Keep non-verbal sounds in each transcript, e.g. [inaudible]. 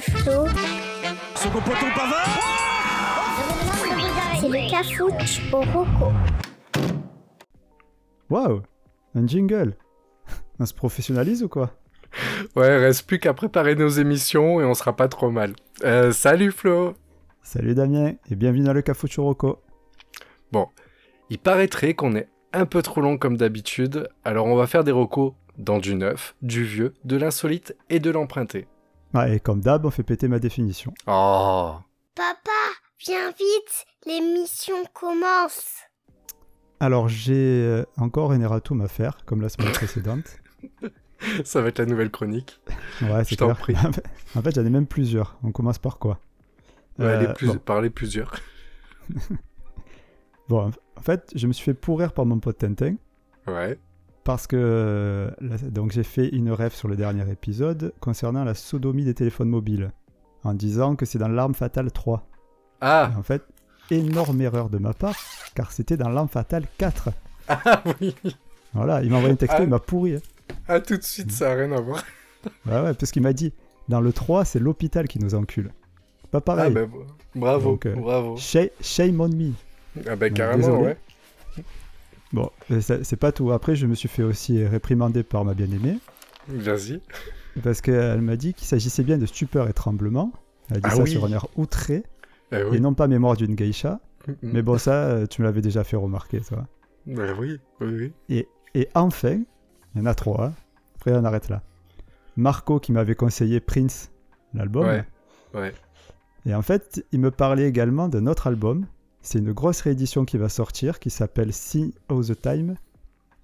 C'est le cafouche au roco. Waouh Un jingle [laughs] On se professionnalise ou quoi? Ouais, reste plus qu'à préparer nos émissions et on sera pas trop mal. Euh, salut Flo Salut Damien et bienvenue dans le Cafouche au roco. Bon, il paraîtrait qu'on est un peu trop long comme d'habitude, alors on va faire des recos dans du neuf, du vieux, de l'insolite et de l'emprunté. Ah, et comme d'hab, on fait péter ma définition. Oh Papa, viens vite, l'émission commence. Alors j'ai euh, encore un erratum à faire, comme la semaine précédente. [laughs] Ça va être la nouvelle chronique. Ouais, c'est clair. Prie. [laughs] en fait, j'en ai même plusieurs. On commence par quoi? Ouais, euh, plus... Parler plusieurs. [laughs] bon, en fait, je me suis fait pourrir par mon pote Tintin. Ouais. Parce que donc j'ai fait une rêve sur le dernier épisode concernant la sodomie des téléphones mobiles, en disant que c'est dans l'arme fatale 3. Ah En fait, énorme erreur de ma part, car c'était dans l'arme fatale 4. [laughs] Ah oui Voilà, il m'a envoyé un texto, ah. il m'a pourri. Hein. Ah, tout de suite, ça n'a rien à voir. [laughs] ouais, ouais, parce qu'il m'a dit, dans le 3, c'est l'hôpital qui nous encule. Pas pareil. Ah, bah, bravo, euh, bravo. Shame on me. Ah, bah, carrément, ouais. Bon, c'est pas tout. Après, je me suis fait aussi réprimander par ma bien-aimée. Vas-y. Parce qu'elle m'a dit qu'il s'agissait bien de stupeur et tremblement. Elle a dit ah ça sur un air outré. Eh et non pas mémoire d'une geisha. Mais bon, ça, euh, tu me l'avais déjà fait remarquer, toi. Bah oui, oui, Et, et enfin, il y en a trois. Hein. Après, on arrête là. Marco qui m'avait conseillé Prince, l'album. Ouais, ouais. Et en fait, il me parlait également d'un autre album c'est une grosse réédition qui va sortir qui s'appelle See All the Time.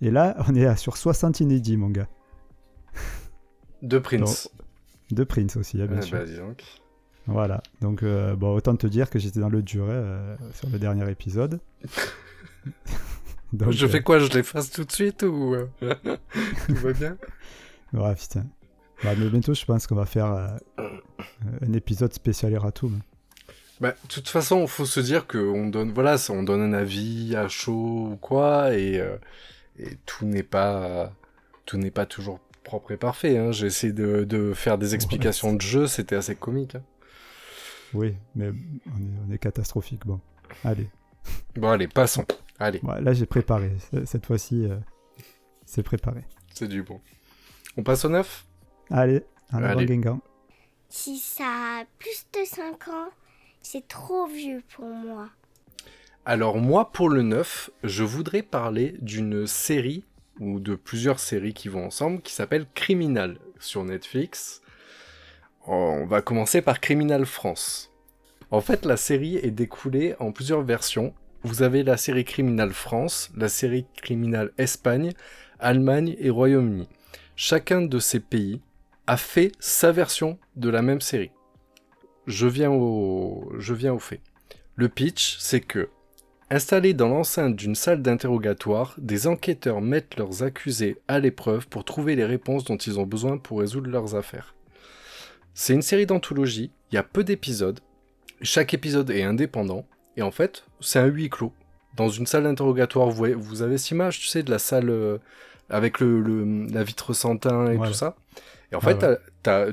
Et là, [laughs] on est sur 60 inédits, mon gars. De Prince. de Prince aussi, hein, bien sûr. Bah, donc. Voilà, donc euh, bon, autant te dire que j'étais dans le dur euh, sur le dernier épisode. [laughs] donc, je fais euh, quoi Je l'efface tout de suite ou [laughs] tout va bien? Ouais, putain. Bah, mais bientôt, je pense qu'on va faire un épisode spécial Eratum. Bah, de toute façon, il faut se dire qu'on donne, voilà, on donne un avis à chaud ou quoi, et, euh, et tout n'est pas, tout n'est pas toujours propre et parfait. Hein. J'ai essayé de, de, faire des explications de jeu, c'était assez comique. Hein. Oui, mais on est, catastrophique. Bon, allez. Bon, allez, passons. Allez. là, j'ai préparé. Cette fois-ci, euh, c'est préparé. C'est du bon. On passe au neuf? Allez, en avant. Si ça a plus de 5 ans, c'est trop vieux pour moi. Alors moi, pour le 9, je voudrais parler d'une série, ou de plusieurs séries qui vont ensemble, qui s'appelle Criminal sur Netflix. On va commencer par Criminal France. En fait, la série est découlée en plusieurs versions. Vous avez la série Criminal France, la série Criminal Espagne, Allemagne et Royaume-Uni. Chacun de ces pays a fait sa version de la même série je viens au, je viens au fait. Le pitch, c'est que, installés dans l'enceinte d'une salle d'interrogatoire, des enquêteurs mettent leurs accusés à l'épreuve pour trouver les réponses dont ils ont besoin pour résoudre leurs affaires. C'est une série d'anthologie, il y a peu d'épisodes, chaque épisode est indépendant, et en fait, c'est un huis clos. Dans une salle d'interrogatoire, vous, vous avez cette image, tu sais, de la salle euh, avec le, la vitre sans teint et tout ça. Et en fait,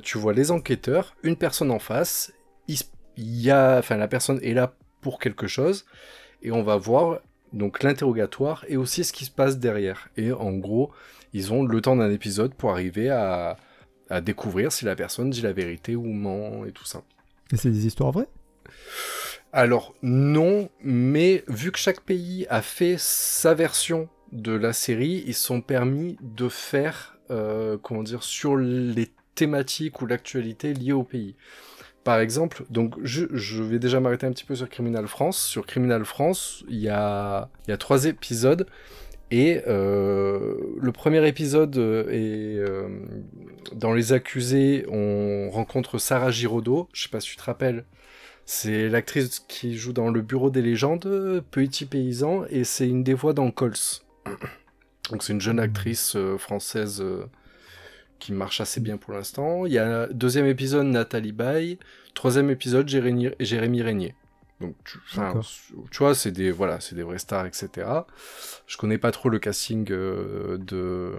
tu vois les enquêteurs, une personne en face, il y a, enfin, la personne est là pour quelque chose, et on va voir donc l'interrogatoire et aussi ce qui se passe derrière. Et en gros, ils ont le temps d'un épisode pour arriver à, à, découvrir si la personne dit la vérité ou ment et tout ça. Et c'est des histoires vraies? Alors non, mais vu que chaque pays a fait sa version de la série, ils sont permis de faire, euh, comment dire, sur les thématiques ou l'actualité liée au pays. Par exemple, donc je, vais déjà m'arrêter un petit peu sur Criminal France. Sur Criminal France, il y a, trois épisodes. Et euh, le premier épisode est euh, dans Les Accusés, on rencontre Sarah Giraudot. Je sais pas si tu te rappelles. C'est l'actrice qui joue dans Le Bureau des légendes, Petit paysan, et c'est une des voix dans Cols. Donc c'est une jeune actrice euh, française qui marche assez bien pour l'instant. Il y a deuxième épisode Nathalie Baye, troisième épisode Jérémy, Jérémy Régnier. Donc tu, tu vois, c'est des voilà, c'est des vrais stars, etc. Je connais pas trop le casting euh, de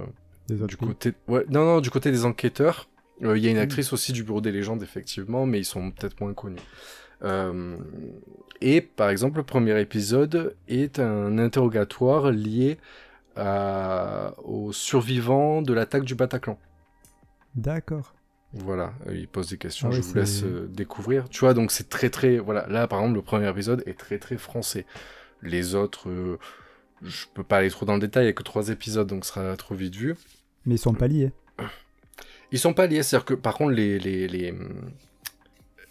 du côté ouais, non non du côté des enquêteurs. Euh, Il y a une actrice aussi du Bureau des légendes, effectivement, mais ils sont peut-être moins connus. Euh, et par exemple, le premier épisode est un interrogatoire lié à- aux survivants de l'attaque du Bataclan. D'accord. Voilà, euh, il pose des questions, Ah je vous laisse euh, découvrir. Tu vois, donc c'est très très... Voilà, là par exemple, le premier épisode est très très français. Les autres, euh, je peux pas aller trop dans le détail, il y a que trois épisodes, donc ce sera trop vite vu. Mais ils sont pas liés. Ils sont pas liés, c'est-à-dire que par contre, les, les, les,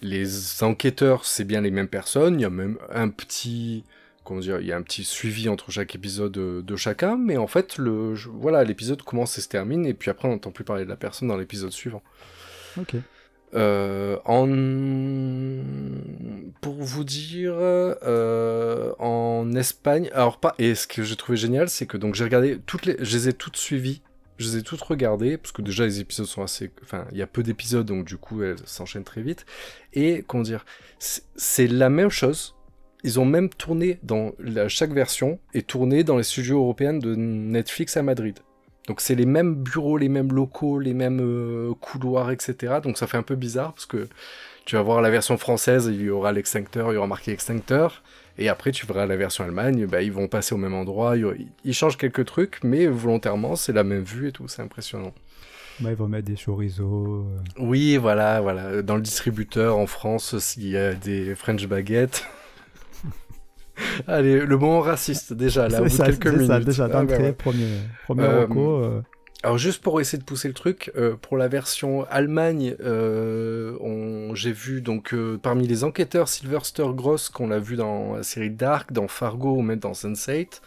les enquêteurs, c'est bien les mêmes personnes. Il y a même un petit. Comment dire Il y a un petit suivi entre chaque épisode de, de chacun, mais en fait, le, je- voilà, l'épisode commence et se termine, et puis après, on n'entend plus parler de la personne dans l'épisode suivant. Ok. Euh, en... Pour vous dire, euh, en Espagne, alors pas, et ce que j'ai trouvé génial, c'est que donc j'ai regardé toutes les, je les ai toutes suivies, je les ai toutes regardées, parce que déjà les épisodes sont assez, enfin, il y a peu d'épisodes, donc du coup elles s'enchaînent très vite, et comment dire, c'est- c'est la même chose, ils ont même tourné dans la, chaque version, et tourné dans les studios européens de Netflix à Madrid. Donc c'est les mêmes bureaux, les mêmes locaux, les mêmes euh, couloirs, etc. Donc ça fait un peu bizarre parce que tu vas voir la version française, il y aura l'extincteur, il y aura marqué extincteur. Et après tu verras la version Allemagne, bah, ils vont passer au même endroit. il Ils changent quelques trucs, mais volontairement c'est la même vue et tout, c'est impressionnant. Ouais, ils vont mettre des chorizo. euh, Oui, voilà, voilà. Dans le distributeur en France, s'il y a des French baguettes. [laughs] Allez, le moment raciste déjà, là, au bout c'est de ça, quelques c'est minutes. ça, déjà Ah, bah, ouais. premier, premier Euh, reco, euh, Alors juste pour essayer de pousser le truc, euh, pour la version Allemagne, j'ai vu donc parmi les enquêteurs Sylvester Gross qu'on l'a vu dans la série Dark, dans Fargo ou même dans Sense8.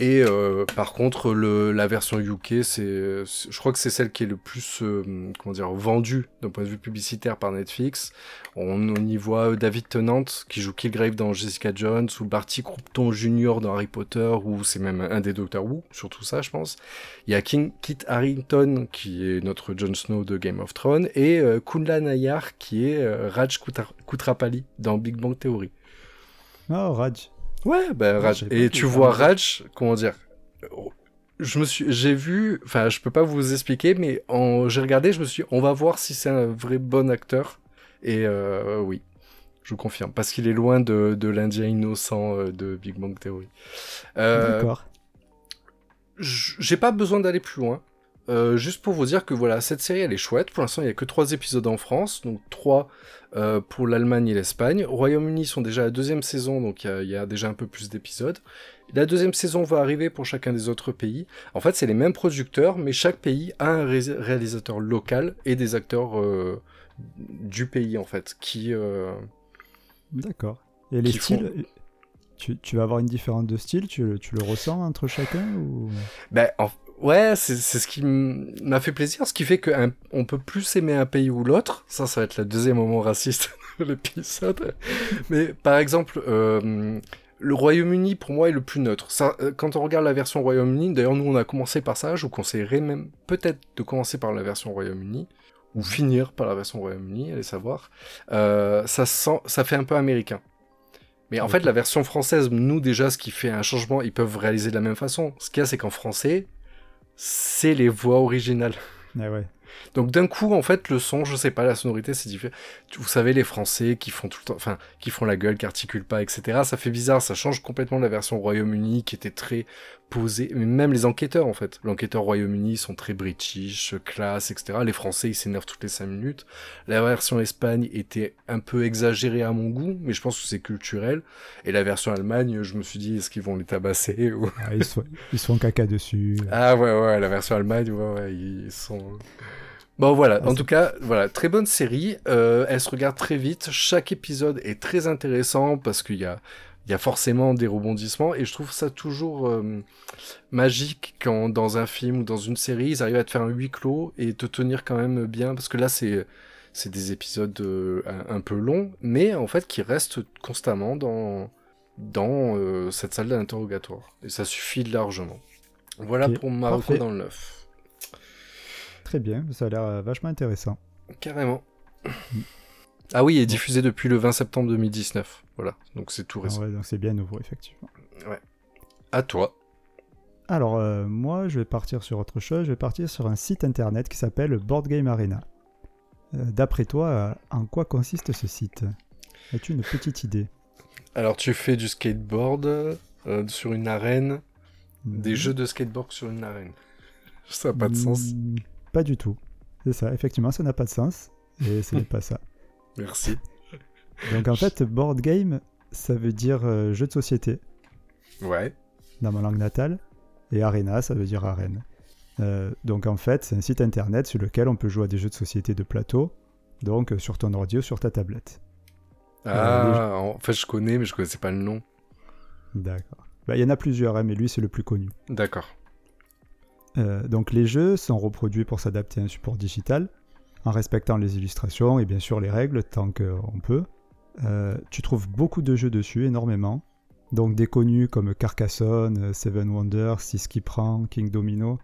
Et euh, par contre, le, la version UK, c'est, je crois que c'est celle qui est le plus, euh, comment dire, vendue d'un point de vue publicitaire par Netflix. On, y voit euh, David Tennant qui joue Killgrave dans Jessica Jones ou Barty Croupton Jr. dans Harry Potter ou c'est même un des Doctor Who, surtout ça, je pense. Il y a King, Kit Harington qui est notre Jon Snow de Game of Thrones et euh, Kunla Nayar qui est euh, Raj Kutrapali dans Big Bang Theory. Oh, Raj. Ouais, bah Raj. Et tu vois Raj, comment dire je me suis, j'ai vu, enfin, je peux pas vous expliquer, mais j'ai regardé, je me suis, dit, on va voir si c'est un vrai bon acteur. Et euh, oui, je vous confirme, parce qu'il est loin de, de l'Indien innocent euh, de Big Bang Theory. Euh, D'accord. j'ai pas besoin d'aller plus loin. Euh, juste pour vous dire que voilà, cette série elle est chouette. Pour l'instant, il y a que trois épisodes en France, donc trois euh, pour l'Allemagne et l'Espagne. Au Royaume-Uni, ils sont déjà à la deuxième saison, donc il y a- il y, a déjà un peu plus d'épisodes. La deuxième saison va arriver pour chacun des autres pays. En fait, c'est les mêmes producteurs, mais chaque pays a un ré- réalisateur local et des acteurs euh, du pays en fait, qui D'accord. Et les font- styles, tu, tu vas avoir une différence de style, tu, le- tu le ressens entre chacun ou... Ben, en- ouais, c'est ce qui m'a fait plaisir, ce qui fait qu'on peut plus aimer un pays ou l'autre. Ça, ça va être le deuxième moment raciste de l'épisode. Mais par exemple, euh, le Royaume-Uni, pour moi, est le plus neutre. Ça, euh, quand on regarde la version Royaume-Uni, d'ailleurs, nous, on a commencé par ça. Je vous conseillerais même peut-être de commencer par la version Royaume-Uni. Ou finir par la version Royaume-Uni, allez savoir. Euh, ça, sent, ça fait un peu américain. Mais en fait, la version française, nous déjà, ce qui fait un changement, ils peuvent réaliser de la même façon. Ce qu'il y a, c'est qu'en français, c'est les voix originales. Ah ouais. Donc d'un coup, en fait, le son, je sais pas, la sonorité, c'est différent. Vous savez, les Français qui font tout le temps, enfin, qui font la gueule, qui articulent pas, etc. Ça fait bizarre, ça change complètement de la version Royaume-Uni qui était très Mais même les enquêteurs, en fait, l'enquêteur Royaume-Uni sont très british, classe, etc. Les Français, ils s'énervent toutes les cinq minutes. La version Espagne était un peu exagérée à mon goût, mais je pense que c'est culturel. Et la version Allemagne, je me suis dit, est-ce qu'ils vont les tabasser [laughs] ou... Ah, ils, sont, ils sont caca dessus. Ah ouais, ouais, la version Allemagne, ouais, ouais, ils sont... Bon voilà, Ah, en tout cas, voilà, très bonne série. Euh, elle se regarde très vite. Chaque épisode est très intéressant parce qu'il y a, il y a forcément des rebondissements et je trouve ça toujours euh, magique quand dans un film ou dans une série, ils arrivent à te faire un huis clos et te tenir quand même bien parce que là, c'est c'est des épisodes euh, un, un peu longs, mais en fait qui restent constamment dans dans euh, cette salle d'interrogatoire et ça suffit largement. Voilà pour Marocco dans le neuf. Très bien, ça a l'air vachement intéressant. Carrément. Ah oui, il est diffusé depuis le 20 septembre 2019. Voilà, donc c'est tout Ah récent. ouais, donc c'est bien nouveau, effectivement. À toi. Alors, euh, moi, je vais partir sur autre chose. Je vais partir sur un site internet qui s'appelle Board Game Arena. Euh, D'après toi, euh, en quoi consiste ce site? As-tu une petite idée? Alors, tu fais du skateboard sur une arène, des Mhm. jeux de skateboard sur une arène. Ça n'a pas de sens. Mm, Pas du tout. C'est ça, effectivement, ça n'a pas de sens. Et ce [laughs] n'est pas ça. Merci. Donc en fait, board game, ça veut dire euh, jeu de société Ouais. dans ma langue natale. Et arena, ça veut dire arène. Euh, donc en fait, c'est un site internet sur lequel on peut jouer à des jeux de société de plateau. Donc euh, sur ton ordi ou sur ta tablette. Ah, en fait, je connais, mais je connaissais pas le nom. D'accord. Bah, Il y en a plusieurs, hein, mais lui c'est le plus connu. D'accord. Donc les jeux sont reproduits pour s'adapter à un support digital, en respectant les illustrations et bien sûr les règles tant qu'on peut. Euh, tu trouves beaucoup de jeux dessus, énormément. Donc des connus comme Carcassonne, Seven Wonders, Six qui King Domino.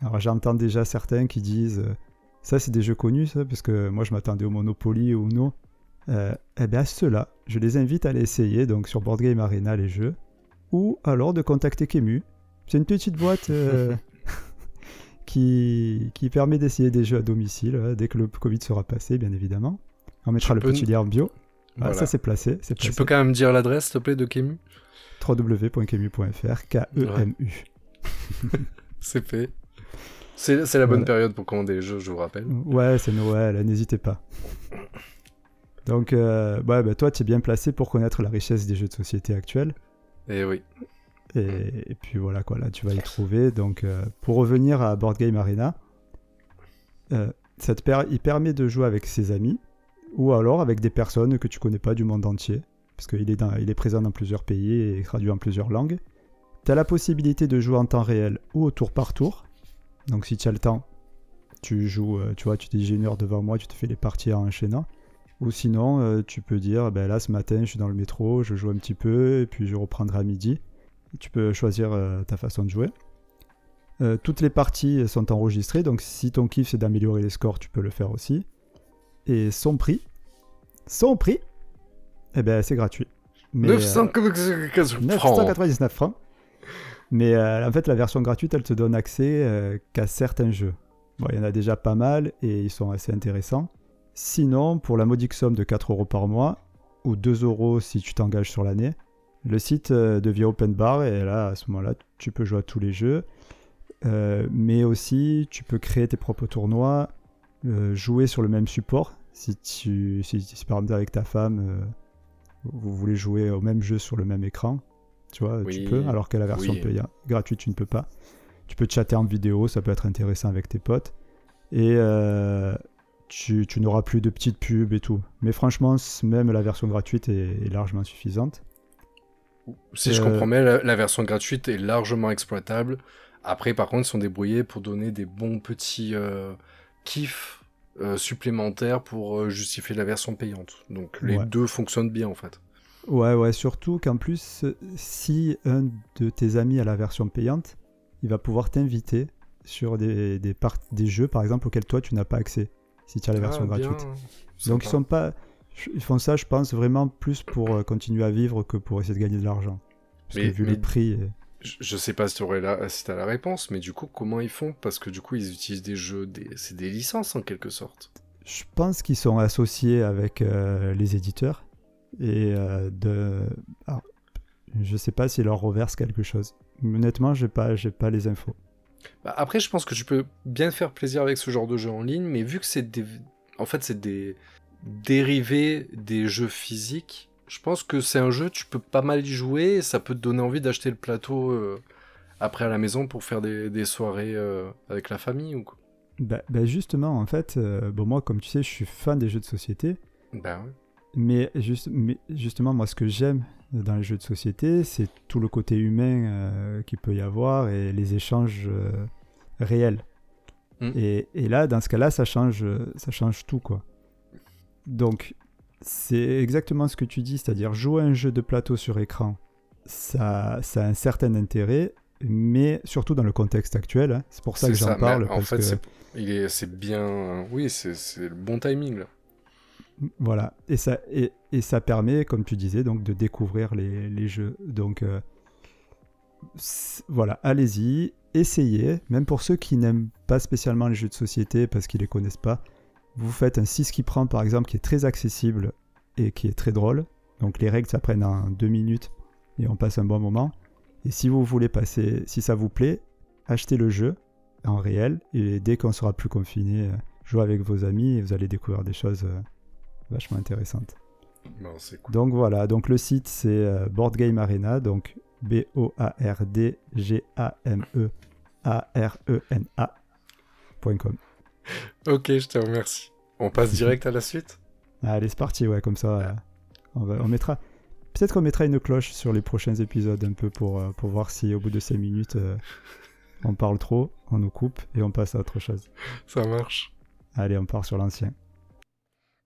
Alors j'entends déjà certains qui disent euh, ça c'est des jeux connus ça, parce que moi je m'attendais au Monopoly ou Uno. Euh, eh bien ceux-là, je les invite à les essayer donc sur Board Game Arena les jeux, ou alors de contacter Kemu. C'est une petite boîte [laughs] qui, qui permet d'essayer des jeux à domicile euh, dès que le Covid sera passé, bien évidemment. On mettra Tu le peux petit lien en bio. Ah, ça c'est placé, Tu peux quand même dire l'adresse, s'il te plaît, de Kemu www.kemu.fr, K-E-M-U. [laughs] C'est fait. C'est la bonne Voilà. période pour commander les jeux, je vous rappelle. Ouais, c'est Noël, n'hésitez pas. Donc, euh, ouais, bah, toi, tu es bien placé pour connaître la richesse des jeux de société actuels. Et oui. Et, et puis voilà, quoi, là, tu vas y trouver. Donc, euh, pour revenir à Board Game Arena, euh, ça te per- il permet de jouer avec ses amis ou alors avec des personnes que tu connais pas du monde entier, parce qu'il est, dans- il est présent dans plusieurs pays et traduit en plusieurs langues. Tu as la possibilité de jouer en temps réel ou au tour par tour. Donc, si tu as le temps, tu joues, euh, tu vois, tu te dis j'ai une heure devant moi, tu te fais les parties en enchaînant. Ou sinon, euh, tu peux dire, ben là, ce matin, je suis dans le métro, je joue un petit peu, et puis je reprendrai à midi. Tu peux choisir euh, ta façon de jouer. Euh, toutes les parties sont enregistrées, donc si ton kiff c'est d'améliorer les scores, tu peux le faire aussi. Et son prix, son prix, eh ben c'est gratuit. Mais, euh, 995 francs. 999 francs. Mais euh, en fait, la version gratuite, elle te donne accès euh, qu'à certains jeux. Bon, il y en a déjà pas mal et ils sont assez intéressants. Sinon, pour la modique somme de 4 euros par mois, ou 2 euros si tu t'engages sur l'année, le site euh, devient open bar et là, à ce moment-là, tu peux jouer à tous les jeux. Euh, mais aussi, tu peux créer tes propres tournois, euh, jouer sur le même support. Si, tu, si, si par exemple avec ta femme, euh, vous voulez jouer au même jeu sur le même écran, tu vois, Oui, tu peux, alors que la version oui. payante, gratuite, tu ne peux pas. Tu peux chatter en vidéo, ça peut être intéressant avec tes potes. Et tu, tu n'auras plus de petites pubs et tout. Mais franchement, même la version gratuite est, est largement suffisante. Si je Euh, comprends bien, la, la version gratuite est largement exploitable. Après, par contre, ils sont débrouillés pour donner des bons petits euh, kiffs euh, supplémentaires pour justifier la version payante. Donc les Ouais. deux fonctionnent bien en fait. Ouais, ouais, surtout qu'en plus, si un de tes amis a la version payante, il va pouvoir t'inviter sur des, des, des jeux, par exemple, auxquels toi tu n'as pas accès, si tu as la version Ah, bien. gratuite. Sympa. Donc ils sont pas, ils font ça, je pense, vraiment plus pour euh, continuer à vivre que pour essayer de gagner de l'argent. Parce Mais- que vu mais- le prix, euh, Je, sais pas si tu la, si t'as la réponse, mais du coup, comment ils font? Parce que du coup, ils utilisent des jeux, des... c'est des licences en quelque sorte. je pense qu'ils sont associés avec euh, les éditeurs et euh, de, alors, je sais pas s'ils leur reversent quelque chose. Honnêtement, j'ai pas, j'ai pas les infos. Bah, après, je pense que tu peux bien faire plaisir avec ce genre de jeu en ligne, mais vu que c'est des... En fait, c'est des dérivés des jeux physiques, je pense que c'est un jeu, tu peux pas mal y jouer, et ça peut te donner envie d'acheter le plateau euh, après à la maison pour faire des, des soirées euh, avec la famille ou quoi. Bah, bah justement, en fait, euh, bon moi, comme tu sais, je suis fan des jeux de société, Bah ouais. mais, juste, mais justement, moi, ce que j'aime dans les jeux de société, c'est tout le côté humain qu'il peut y avoir et les échanges réels. Mm. Et, et là, dans ce cas-là, ça change, ça change tout, quoi. Donc, c'est exactement ce que tu dis, c'est-à-dire jouer un jeu de plateau sur écran, ça, ça a un certain intérêt, mais surtout dans le contexte actuel. hein. C'est pour ça que j'en parle. En parce fait, que- c'est il est, c'est bien. Oui, c'est c'est le bon timing là. Voilà, et ça, et, et ça permet, comme tu disais, donc de découvrir les, les jeux. Donc euh, voilà, allez-y, essayez, même pour ceux qui n'aiment pas spécialement les jeux de société parce qu'ils les connaissent pas, vous faites un 6 qui prend par exemple qui est très accessible et qui est très drôle. Donc les règles ça prenne en 2 minutes et on passe un bon moment. Et si vous voulez passer, si ça vous plaît, achetez le jeu en réel et dès qu'on sera plus confiné, euh, jouez avec vos amis et vous allez découvrir des choses euh, vachement intéressantes. Cool. Donc voilà, donc le site c'est euh, Board Game Arena, donc B [laughs] Ok, je te remercie. On passe direct à la suite? Allez, c'est parti, ouais, comme ça euh, on, va, on mettra peut-être qu'on mettra une cloche sur les prochains épisodes un peu pour, euh, pour voir si au bout de 5 minutes euh, on parle trop, on nous coupe et on passe à autre chose. Ça marche. Allez, on part sur l'ancien.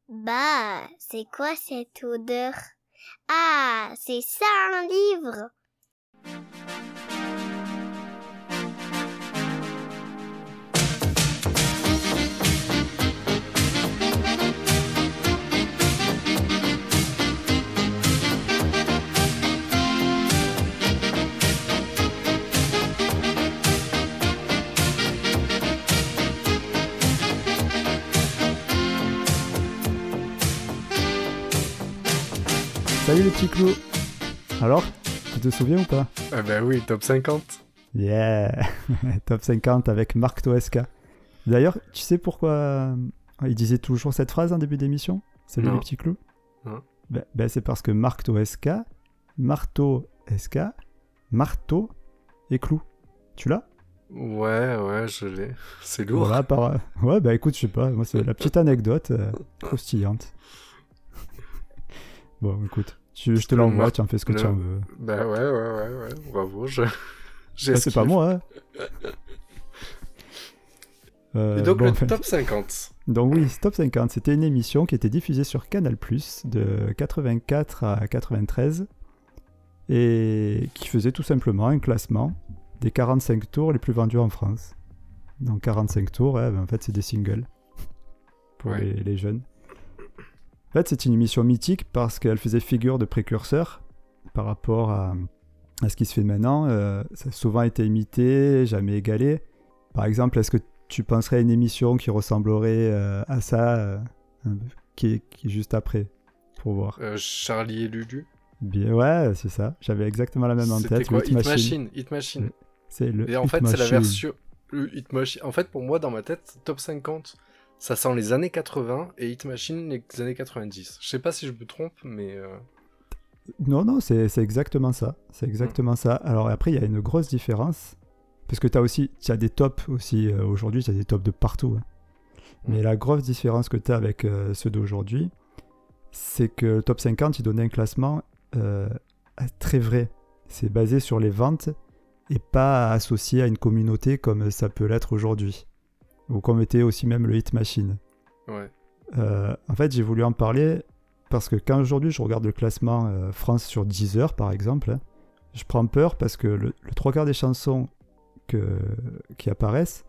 Bah, c'est quoi cette odeur? Ah, c'est ça un livre Salut les petits clous Alors, tu te souviens ou pas? Ah bah oui, top 50. Yeah [laughs] Top 50 avec Marc Toesca. D'ailleurs, tu sais pourquoi euh, il disait toujours cette phrase en début d'émission? Salut Non. les petits clous Non. Ben, ben, c'est parce que Marc Toesca, marteau SK, marteau et clou. Tu l'as? Ouais, ouais, je l'ai. [laughs] C'est lourd. Voilà, par... Ouais, bah écoute, je sais pas, moi c'est la petite anecdote euh, [laughs] croustillante. bon, écoute, tu- je te Le l'envoie, tu en fais ce que tu le- en veux. Bah ouais, ouais, ouais, ouais. Bravo, je. [laughs] Ah, c'est pas moi, hein. [laughs] Euh, Et donc bon, le top 50. Donc oui, Top 50, c'était une émission qui était diffusée sur Canal+, de 84 à 93, et qui faisait tout simplement un classement des 45 tours les plus vendus en France. Donc 45 tours, ouais, ben, en fait c'est des singles pour Ouais. les, les jeunes. En fait c'est une émission mythique parce qu'elle faisait figure de précurseur par rapport à, à ce qui se fait maintenant. Euh, ça a souvent été imité, jamais égalé. Par exemple, est-ce que tu penserais à une émission qui ressemblerait euh, à ça, euh, qui, est, qui est juste après, pour voir? Charlie et Lulu. Bien, ouais, c'est ça. J'avais exactement la même en tête. quoi? Hit Machine. Hit Machine. C'est le Et en Hit fait, c'est la Machine. version. Le Hit Machine. En fait, pour moi, dans ma tête, top 50, ça sent les années 80 et Hit Machine les années 90. Je sais pas si je me trompe, mais. euh, Non, non, c'est c'est exactement ça. C'est Mm. exactement ça. Alors après, il y a une grosse différence. Parce que tu as aussi as des tops aussi. euh, aujourd'hui, tu as des tops de partout. hein. Mais Mm. la grosse différence que tu as avec euh, ceux d'aujourd'hui, c'est que le top 50, il donnait un classement très vrai. C'est basé sur les ventes et pas associé à une communauté comme ça peut l'être aujourd'hui. Ou comme était aussi même le Hit Machine. Ouais. Euh, en fait, j'ai voulu en parler parce que quand aujourd'hui je regarde le classement euh, France sur Deezer, par exemple, hein, je prends peur parce que le, le trois quarts des chansons que, qui apparaissent,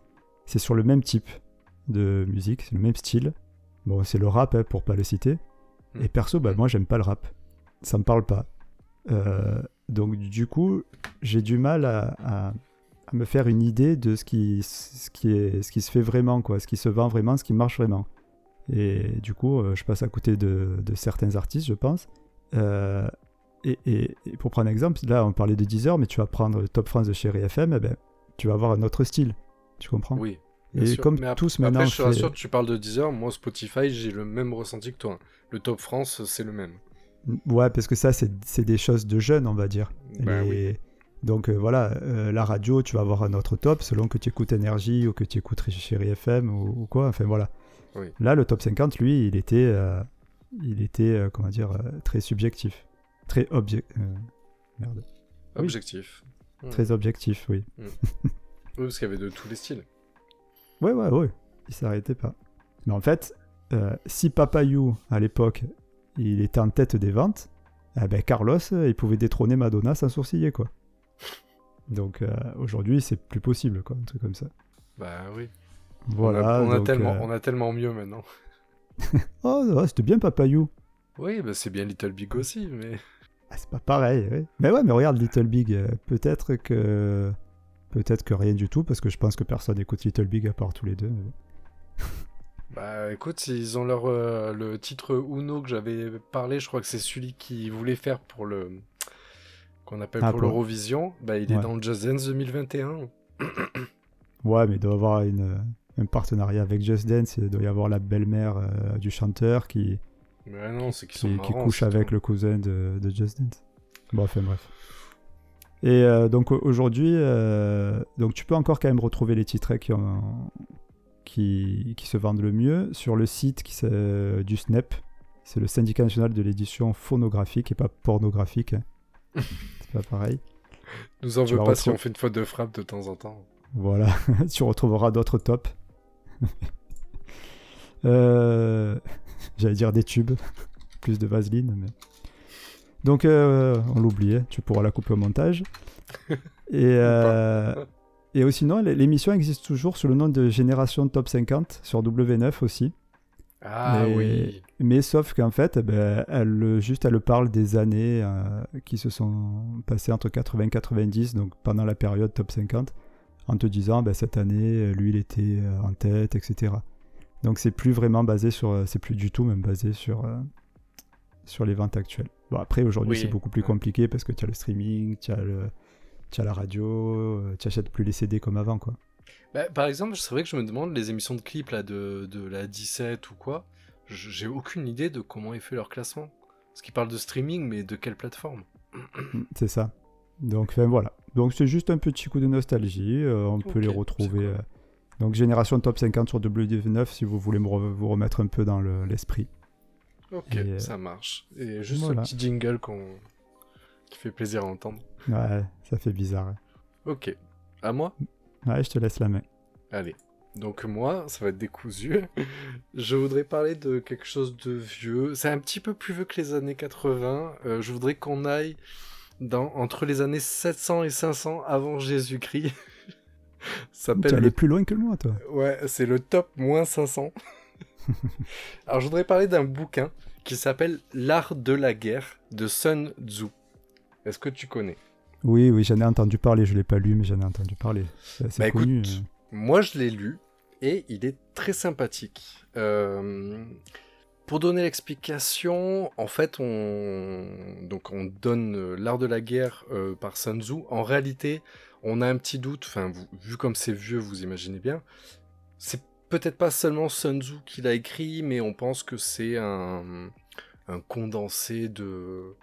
c'est sur le même type de musique, c'est le même style. Bon, c'est le rap, hein, pour pas le citer. Mm. Et perso, bah, moi, j'aime pas le rap. Ça me parle pas. Euh, donc, du coup, j'ai du mal à, à- à me faire une idée de ce qui, ce, qui est, ce qui se fait vraiment, quoi, ce qui se vend vraiment, ce qui marche vraiment. Et du coup, euh, je passe à côté de, de certains artistes, je pense. Euh, et, et- et pour prendre un exemple, là, on parlait de Deezer, mais tu vas prendre le Top France de Chéri FM, eh ben, tu vas avoir un autre style. Tu comprends? Oui. bien Et sûr. comme Mais tous maintenant Après, je te rassure, tu parles de Deezer. Moi, Spotify, j'ai le même ressenti que toi. Le top France, c'est le même. Ouais, parce que ça, c'est des choses de jeunes, on va dire. Bah Les- oui. Donc euh, voilà, euh, la radio, tu vas avoir un autre top selon que tu écoutes Énergie ou que tu écoutes Chéri FM ou, ou quoi. Enfin voilà. Oui. Là, le top 50, lui, il était, euh, il était comment dire, très subjectif. Très objectif. merde. Objectif. Mm. Très objectif, oui. Oui, parce qu'il y avait de tous les styles. Ouais, ouais, ouais. Il s'arrêtait pas. Mais en fait, si Papayou, à l'époque, il était en tête des ventes, eh ben Carlos, il pouvait détrôner Madonna sans sourciller, quoi. Donc euh, aujourd'hui, c'est plus possible, quoi, un truc comme ça. Bah oui. Voilà. on, a, on, a donc, tellement, euh, on a tellement mieux maintenant. [laughs] Oh, c'était bien Papayou. Oui, bah c'est bien Little Big aussi, mais. Ah, c'est pas pareil, ouais. Mais ouais, mais regarde Little Big, euh, peut-être que... Peut-être que rien du tout, parce que je pense que personne écoute Little Big à part tous les deux. mais. [laughs] Bah écoute, ils ont leur euh, le titre Uno que j'avais parlé, je crois que c'est celui qu'ils voulaient faire pour le qu'on appelle Ah, pour l'Eurovision. Bah il est Ouais. dans le Just Dance 2021. [clears throat] Ouais, mais il doit avoir une, un partenariat avec Just Dance. Il doit y avoir la belle-mère euh, du chanteur qui, Mais non, qui, qui marrants, couche avec le cousin de, de Just Dance. Bon, enfin bref. Et euh, donc au- aujourd'hui, euh, donc tu peux encore quand même retrouver les titres qui, ont- qui, qui se vendent le mieux sur le site qui, du SNEP. C'est le syndicat national de l'édition phonographique et pas pornographique. hein. [laughs] C'est pas pareil. Nous en veux pas si on fait une faute de frappe de temps en temps. Voilà, [laughs] tu retrouveras d'autres tops. [laughs] Euh, [laughs] J'allais dire des tubes, plus de vaseline. Mais... Donc, euh, on l'oubliait, tu pourras la couper au montage. Et, euh, et aussi, non, l'émission existe toujours sous le nom de Génération Top 50 sur W9 aussi. Ah Mais- oui. Mais sauf qu'en fait, eh ben, elle, juste, elle parle des années euh, qui se sont passées entre 80 et 90, donc pendant la période top 50, en te disant, ben, cette année, euh, lui, il était euh, en tête, etc. Donc c'est plus vraiment basé sur, c'est plus du tout même basé sur, euh, sur les ventes actuelles. Bon, après, aujourd'hui, Oui. c'est beaucoup plus compliqué parce que tu as le streaming, tu as, le, as la radio, tu achètes plus les CD comme avant, quoi. Bah, par exemple, c'est vrai que je me demande les émissions de clips là de, de la 17 ou quoi. je- J'ai aucune idée de comment ils font leur classement. Parce qu'ils parlent de streaming, mais de quelle plateforme? [clears throat] C'est ça. Donc enfin, voilà. Donc c'est juste un petit coup de nostalgie. euh, on peut les retrouver. cool. euh, donc Génération Top 50 sur W9 si vous voulez me re- vous remettre un peu dans le- l'esprit. Ok, Et, euh, ça marche. Et juste voilà. un petit jingle qu'on... qui fait plaisir à entendre. ouais, ça fait bizarre. hein. Ok, à moi? Ouais, je te laisse la main. Allez. Donc moi, ça va être décousu. je voudrais parler de quelque chose de vieux. C'est un petit peu plus vieux que les années 80. Euh, je voudrais qu'on aille dans, entre les années 700 et 500 avant Jésus-Christ. [laughs] Ça Tu allé le plus loin que moi, toi. Ouais, c'est le top moins 500. [laughs] Alors, je voudrais parler d'un bouquin qui s'appelle L'art de la guerre de Sun Tzu. Est-ce que tu connais? Oui, oui, j'en ai entendu parler. Je l'ai pas lu, mais j'en ai entendu parler. C'est Bah, connu. euh. Moi, je l'ai lu et il est très sympathique. Euh, Pour donner l'explication, en fait, on donc on donne euh, l'art de la guerre euh, par Sun Tzu. En réalité, on a un petit doute. Enfin, vu comme c'est vieux, vous imaginez bien. C'est peut-être pas seulement Sun Tzu qui l'a écrit, mais on pense que c'est un, un condensé de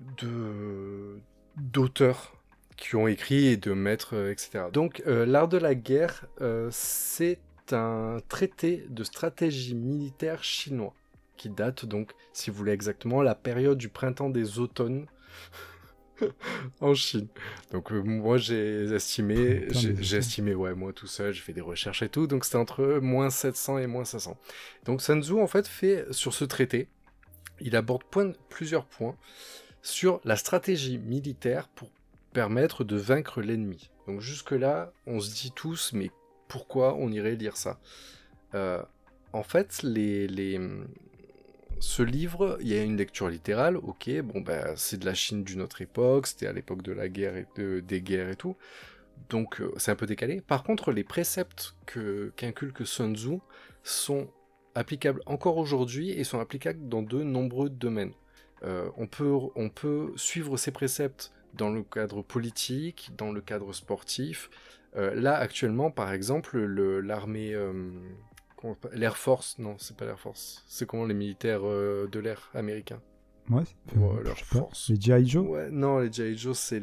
de d'auteurs qui ont écrit et de maîtres, euh, etc. Donc, euh, l'art de la guerre, euh, c'est un traité de stratégie militaire chinois qui date donc, si vous voulez exactement, la période du printemps des automnes [laughs] en Chine. Donc euh, moi j'ai estimé, j'ai estimé, ouais, moi tout seul, j'ai fait des recherches et tout, donc c'était entre moins 700 et moins 500. Donc Sun Tzu en fait fait sur ce traité, il aborde point- plusieurs points sur la stratégie militaire pour permettre de vaincre l'ennemi. Donc jusque-là, on se dit tous, mais pourquoi on irait lire ça? Euh, En fait, ce livre, il y a une lecture littérale, ok, bon, bah, c'est de la Chine d'une autre époque, c'était à l'époque de la guerre et de- des guerres et tout, donc euh, c'est un peu décalé. Par contre, les préceptes que qu'inculque Sun Tzu sont applicables encore aujourd'hui et sont applicables dans de nombreux domaines. Euh, on, peut, on peut suivre ces préceptes dans le cadre politique, dans le cadre sportif. Euh, là, actuellement, par exemple, le- l'armée... euh, L'Air Force, non, c'est pas l'Air Force. C'est comment les militaires de l'air américains Ouais, Ouais, leur force. Les G.I. Joe? Ouais, non, les G.I. Joe, c'est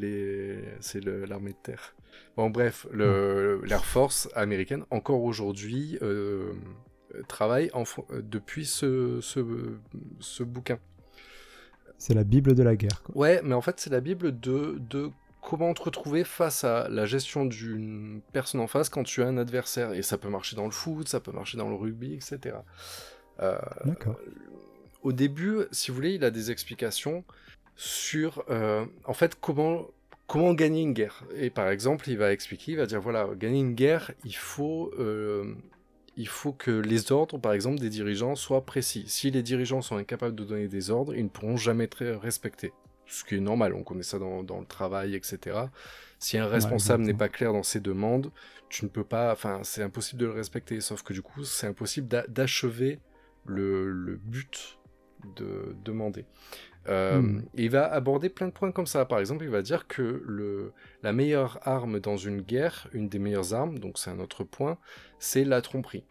l'armée de terre. Bon, bref, l'Air Force américaine, encore aujourd'hui, euh, travaille en depuis ce, ce, ce bouquin. C'est la Bible de la guerre. Quoi. Ouais, mais en fait, c'est la Bible de, de comment te retrouver face à la gestion d'une personne en face quand tu as un adversaire. Et ça peut marcher dans le foot, ça peut marcher dans le rugby, etc. Euh, D'accord. au début, si vous voulez, il a des explications sur, euh, en fait, comment, comment gagner une guerre. Et par exemple, il va expliquer, il va dire, voilà, gagner une guerre, il faut, euh, il faut que les ordres, par exemple, des dirigeants soient précis. Si les dirigeants sont incapables de donner des ordres, ils ne pourront jamais être respectés. Ce qui est normal, on connaît ça dans, dans le travail, etc. Si un responsable n'est pas clair dans ses demandes, tu ne peux pas, enfin, c'est impossible de le respecter. Sauf que du coup, c'est impossible d'achever le, le, but de demander. Euh, hmm. Il va aborder plein de points comme ça. Par exemple, il va dire que le, la meilleure arme dans une guerre, une des meilleures armes, donc c'est un autre point, c'est la tromperie.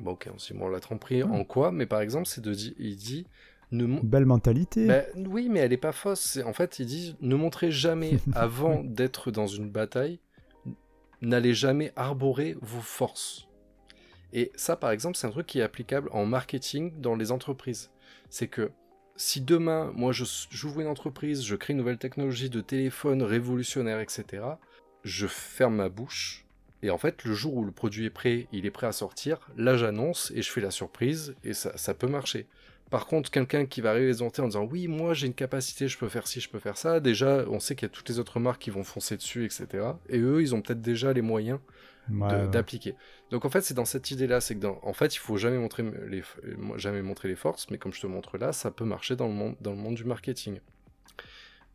Bon, ok, on se dit, bon, la tromperie hmm. en quoi? Mais par exemple, c'est de il dit. Ne Belle mentalité. Ben, oui, mais elle est pas fausse. En fait, il dit ne montrez jamais [laughs] avant d'être dans une bataille, n'allez jamais arborer vos forces. Et ça, par exemple, c'est un truc qui est applicable en marketing dans les entreprises. C'est que si demain, moi, j'ouvre une entreprise, je crée une nouvelle technologie de téléphone révolutionnaire, etc., je ferme ma bouche. Et en fait, le jour où le produit est prêt, il est prêt à sortir, là j'annonce et je fais la surprise et ça, ça peut marcher. Par contre, quelqu'un qui va présenter en disant oui, moi j'ai une capacité, je peux faire ci, je peux faire ça, déjà on sait qu'il y a toutes les autres marques qui vont foncer dessus, etc. Et eux, ils ont peut-être déjà les moyens d'appliquer. Donc en fait, c'est dans cette idée-là, c'est que dans, en fait, il faut jamais montrer les, jamais montrer les forces, mais comme je te montre là, ça peut marcher dans le monde, dans le monde du marketing.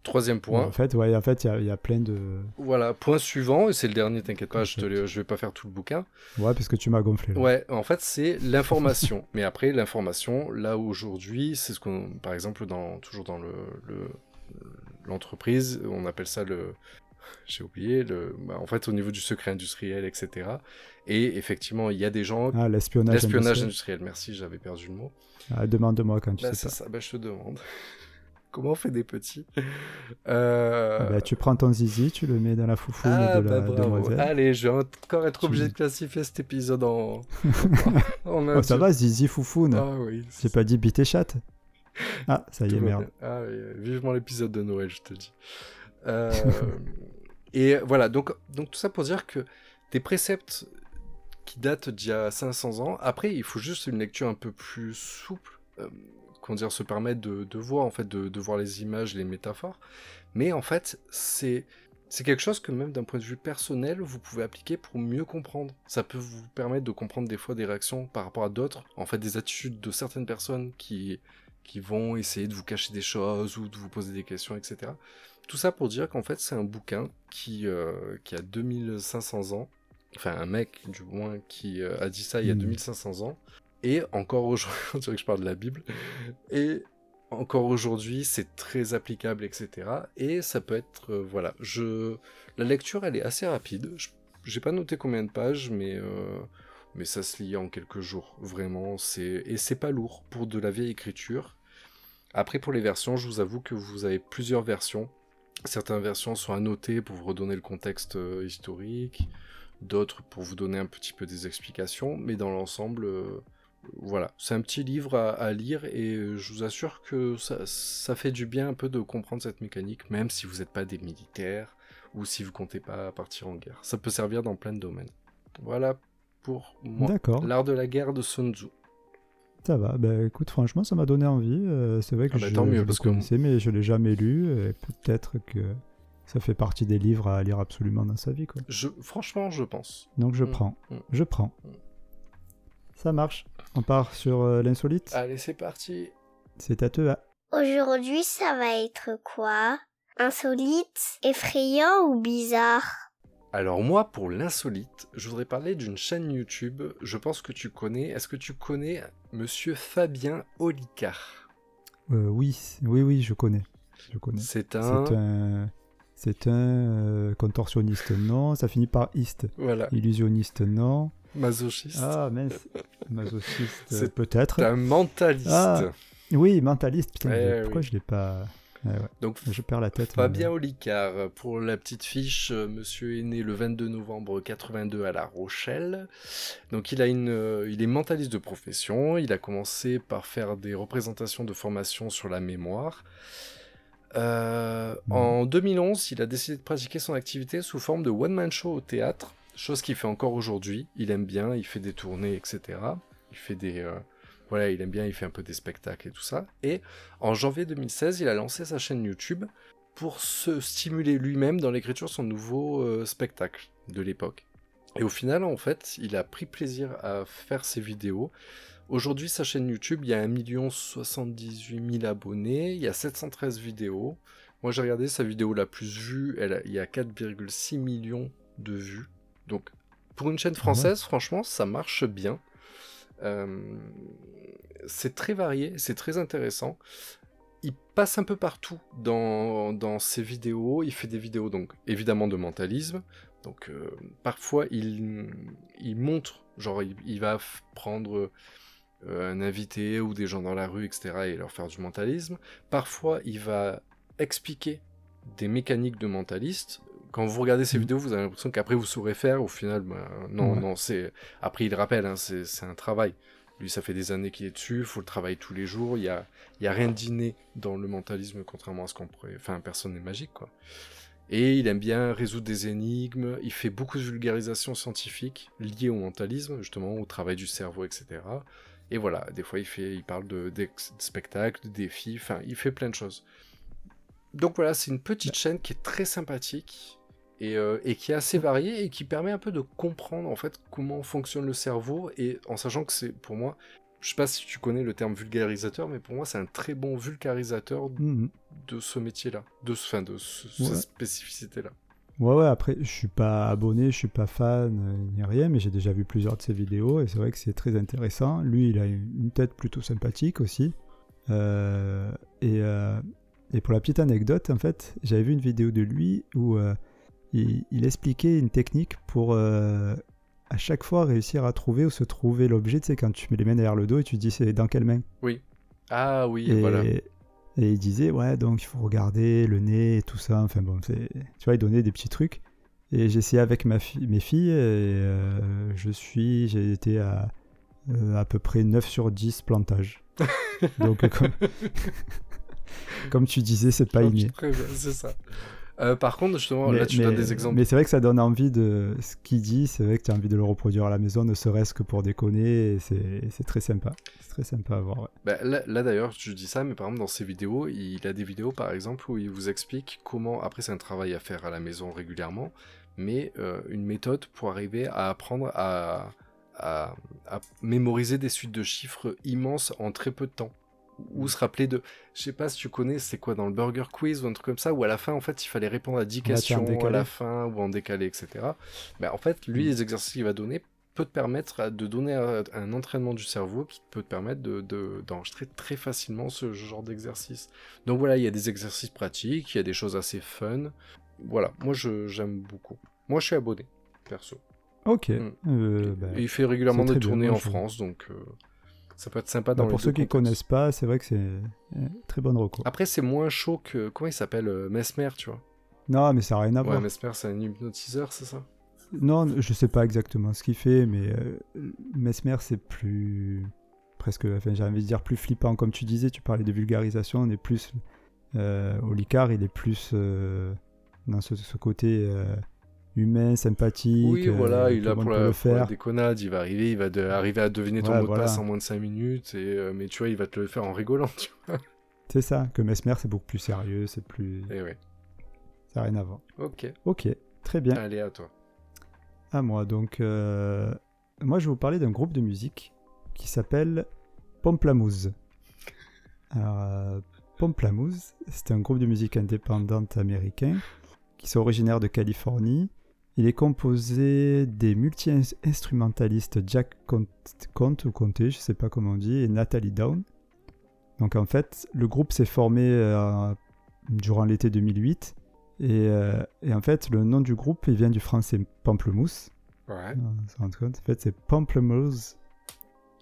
Troisième point. en fait, ouais, en fait, il y, a plein de. Voilà, point suivant, et c'est le dernier, t'inquiète pas, je ne je vais pas faire tout le bouquin. Ouais, parce que tu m'as gonflé. Ouais, en fait, c'est l'information. [laughs] Mais après, l'information, là aujourd'hui, c'est ce qu'on, par exemple, dans, toujours dans le, l'entreprise, on appelle ça le, j'ai oublié, le, bah, en fait, au niveau du secret industriel, etc. Et effectivement, il y a des gens. Ah, l'espionnage. Industriel. merci, j'avais perdu le mot. Ah, demande-moi quand tu bah, sais. Ça, bah, je te demande. [laughs] Comment on fait des petits? Euh, bah, Tu prends ton zizi, tu le mets dans la foufoune ah, de la demoiselle. Allez, je vais encore être obligé de classifier cet épisode en. [laughs] oh, ça va, zizi, foufoune. Ah oui. J'ai pas dit bite et chatte. Ah, ça y est, merde. Ah, oui, vivement l'épisode de Noël, je te dis. Euh, [laughs] et voilà, donc, donc tout ça pour dire que des préceptes qui datent d'il y a 500 ans, après, il faut juste une lecture un peu plus souple. Euh, comment dire, se permettre de, voir, en fait, de, voir les images, les métaphores. Mais en fait, c'est c'est quelque chose que même d'un point de vue personnel, vous pouvez appliquer pour mieux comprendre. Ça peut vous permettre de comprendre des fois des réactions par rapport à d'autres, en fait des attitudes de certaines personnes qui, qui vont essayer de vous cacher des choses ou de vous poser des questions, etc. Tout ça pour dire qu'en fait c'est un bouquin qui, euh, qui a 2500 ans, enfin un mec du moins qui euh, a dit ça il y a 2500 hmm. ans, et encore aujourd'hui, [laughs] on dirait que je parle de la Bible, et encore aujourd'hui, c'est très applicable, etc. Et ça peut être, euh, voilà, je, la lecture, elle est assez rapide. J'ai pas noté combien de pages, mais euh, mais ça se lit en quelques jours, vraiment. C'est et c'est pas lourd pour de la vieille écriture. Après, pour les versions, je vous avoue que vous avez plusieurs versions. Certaines versions sont annotées pour vous redonner le contexte euh, historique, d'autres pour vous donner un petit peu des explications, mais dans l'ensemble voilà, c'est un petit livre à, lire et euh, je vous assure que ça, fait du bien un peu de comprendre cette mécanique, même si vous n'êtes pas des militaires ou si vous comptez pas partir en guerre. Ça peut servir dans plein de domaines. Voilà pour moi. L'art de la guerre de Sun Tzu. Ça va, bah écoute, franchement, ça m'a donné envie. Euh, c'est vrai que ah bah, je, mieux, le connaissais, mais je l'ai jamais lu. Et peut-être que ça fait partie des livres à lire absolument dans sa vie. Quoi. Je, franchement, je pense. Donc je mm, prends. Mm. Je prends. Mm. Ça marche. On part sur euh, l'insolite Allez, c'est parti. C'est à toi. Aujourd'hui, ça va être quoi? Insolite, effrayant ou bizarre? Alors moi, pour l'insolite, je voudrais parler d'une chaîne YouTube, je pense que tu connais. Est-ce que tu connais Monsieur Fabien Olicard? Euh, Oui, oui, oui, je connais. Je connais. C'est un... C'est un... Euh, contorsionniste, non. Ça finit par iste. Voilà. Illusionniste, non. Masochiste. Ah, mince. Masochiste, [laughs] euh, peut-être. un mentaliste. Ah, oui, mentaliste. Putain, eh pourquoi je l'ai pas. Donc, je perds la tête. Fabien Olicard, pour la petite fiche, euh, monsieur est né le 22 novembre 82 à La Rochelle. Donc il, a une, euh, il est mentaliste de profession. Il a commencé par faire des représentations de formation sur la mémoire. En 2011, il a décidé de pratiquer son activité sous forme de one-man show au théâtre chose qu'il fait encore aujourd'hui. Il aime bien, il fait des tournées, etc. Il fait des, euh, voilà, il aime bien, il fait un peu des spectacles et tout ça. Et en janvier 2016, il a lancé sa chaîne YouTube pour se stimuler lui-même dans l'écriture de son nouveau euh, spectacle de l'époque. Et au final, en fait, il a pris plaisir à faire ses vidéos. Aujourd'hui, sa chaîne YouTube, il y a 1 78 000 abonnés, il y a 713 vidéos. Moi, j'ai regardé sa vidéo la plus vue, elle il y a 4,6 millions de vues. Donc, pour une chaîne française, franchement, ça marche bien. Euh, c'est très varié, c'est très intéressant. Il passe un peu partout dans, dans ses vidéos. Il fait des vidéos, donc évidemment de mentalisme. Donc euh, parfois il, il montre, genre il, va prendre euh, un invité ou des gens dans la rue, etc. et leur faire du mentalisme. Parfois il va expliquer des mécaniques de mentaliste. Quand vous regardez ces mmh. vidéos, vous avez l'impression qu'après vous saurez faire. Au final, ben, non, non, c'est. Après, il rappelle, hein, c'est un travail. Lui, ça fait des années qu'il est dessus, il faut le travailler tous les jours. Il n'y a, y a rien d'inné dans le mentalisme, contrairement à ce qu'on pourrait. Enfin, personne n'est magique, quoi. Et il aime bien résoudre des énigmes. Il fait beaucoup de vulgarisation scientifique liée au mentalisme, justement, au travail du cerveau, etc. Et voilà, des fois, il, fait, il parle de, de spectacles, de défis, enfin, il fait plein de choses. Donc voilà, c'est une petite chaîne qui est très sympathique euh, et, qui est assez variée et qui permet un peu de comprendre en fait comment fonctionne le cerveau et en sachant que c'est pour moi, je sais pas si tu connais le terme vulgarisateur, mais pour moi c'est un très bon vulgarisateur mhm. de ce métier-là, de, fin, de cette spécificité-là. Ouais, ouais, après, je suis pas abonné, je suis pas fan, euh, ni rien, mais j'ai déjà vu plusieurs de ses vidéos et c'est vrai que c'est très intéressant. Lui, il a une tête plutôt sympathique aussi. Euh, et, et pour la petite anecdote, en fait, j'avais vu une vidéo de lui où euh, il, expliquait une technique pour euh, à chaque fois réussir à trouver ou se trouver l'objet. Tu sais, quand tu mets les mains derrière le dos et tu te dis c'est dans quelle main Oui. Ah oui, voilà. Et il disait, ouais, donc il faut regarder le nez et tout ça. Enfin bon, tu vois, il donnait des petits trucs. Et essayé avec ma mes filles et euh, je suis, j'ai été à à peu près 9 sur 10 plantages. [laughs] donc, [laughs] Comme tu disais, c'est pas inné. C'est ça. Euh, par contre, justement, là, tu donnes des exemples. Mais c'est vrai que ça donne envie de. Ce qu'il dit, c'est vrai que tu as envie de le reproduire à la maison, ne serait-ce que pour déconner. C'est très sympa. C'est très sympa à voir. Bah, là, d'ailleurs, je dis ça, mais par exemple, dans ses vidéos, il a des vidéos, par exemple, où il vous explique comment. Après, c'est un travail à faire à la maison régulièrement, mais euh, une méthode pour arriver à apprendre à, à mémoriser des suites de chiffres immenses en très peu de temps ou se rappeler de, je sais pas si tu connais, c'est quoi dans le Burger Quiz ou un truc comme ça, où à la fin, en fait, il fallait répondre à 10 questions à la fin ou en décalé, etc. Ben, en fait, lui, mm. les exercices qu'il va donner peut te permettre de donner un, entraînement du cerveau qui peut te permettre d'enregistrer de, très facilement ce genre d'exercice. Donc voilà, il y a des exercices pratiques, il y a des choses assez fun. Voilà, moi j'aime beaucoup. Moi je suis abonné, perso. Ok. Mm. Euh, ben, il fait régulièrement des tournées en France, donc euh, ça peut être sympa dans bah, Pour ceux qui ne connaissent pas, c'est vrai que c'est une très bonne recours. Après, c'est moins chaud que. Comment il s'appelle euh, Mesmer, tu vois? Non, mais ça n'a rien à voir. Mesmer, c'est un hypnotiseur, c'est ça? Non, je sais pas exactement ce qu'il fait, mais euh, Mesmer, c'est plus. Presque, enfin, j'ai envie de dire plus flippant. Comme tu disais, tu parlais de vulgarisation, on est plus. Euh, Olicard, il est plus dans ce, ce côté humain, sympathique. Oui, voilà, euh, il a pour, la, faire. déconnade, il va arriver, il va arriver à deviner ton mot de passe en moins de 5 minutes, et, euh, mais tu vois, il va te le faire en rigolant, [laughs] tu vois. C'est ça, que Mesmer, c'est beaucoup plus sérieux, c'est plus... Et eh ouais. Ça n'a rien à voir. Ok. Ok, très bien. Allez, à toi. À moi, donc... Euh, moi, je vais vous parler d'un groupe de musique qui s'appelle Pomplamoose. Alors, Pomplamoose, c'est un groupe de musique indépendante américain qui sont originaires de Californie. Il est composé des multi-instrumentalistes Jack Conte ou Conte, je ne sais pas comment on dit, et Nathalie Down. Donc en fait, le groupe s'est formé euh, durant l'été 2008. Euh, et, en fait, le nom du groupe, il vient du français pamplemousse. Ouais. En fait, c'est pamplemousse.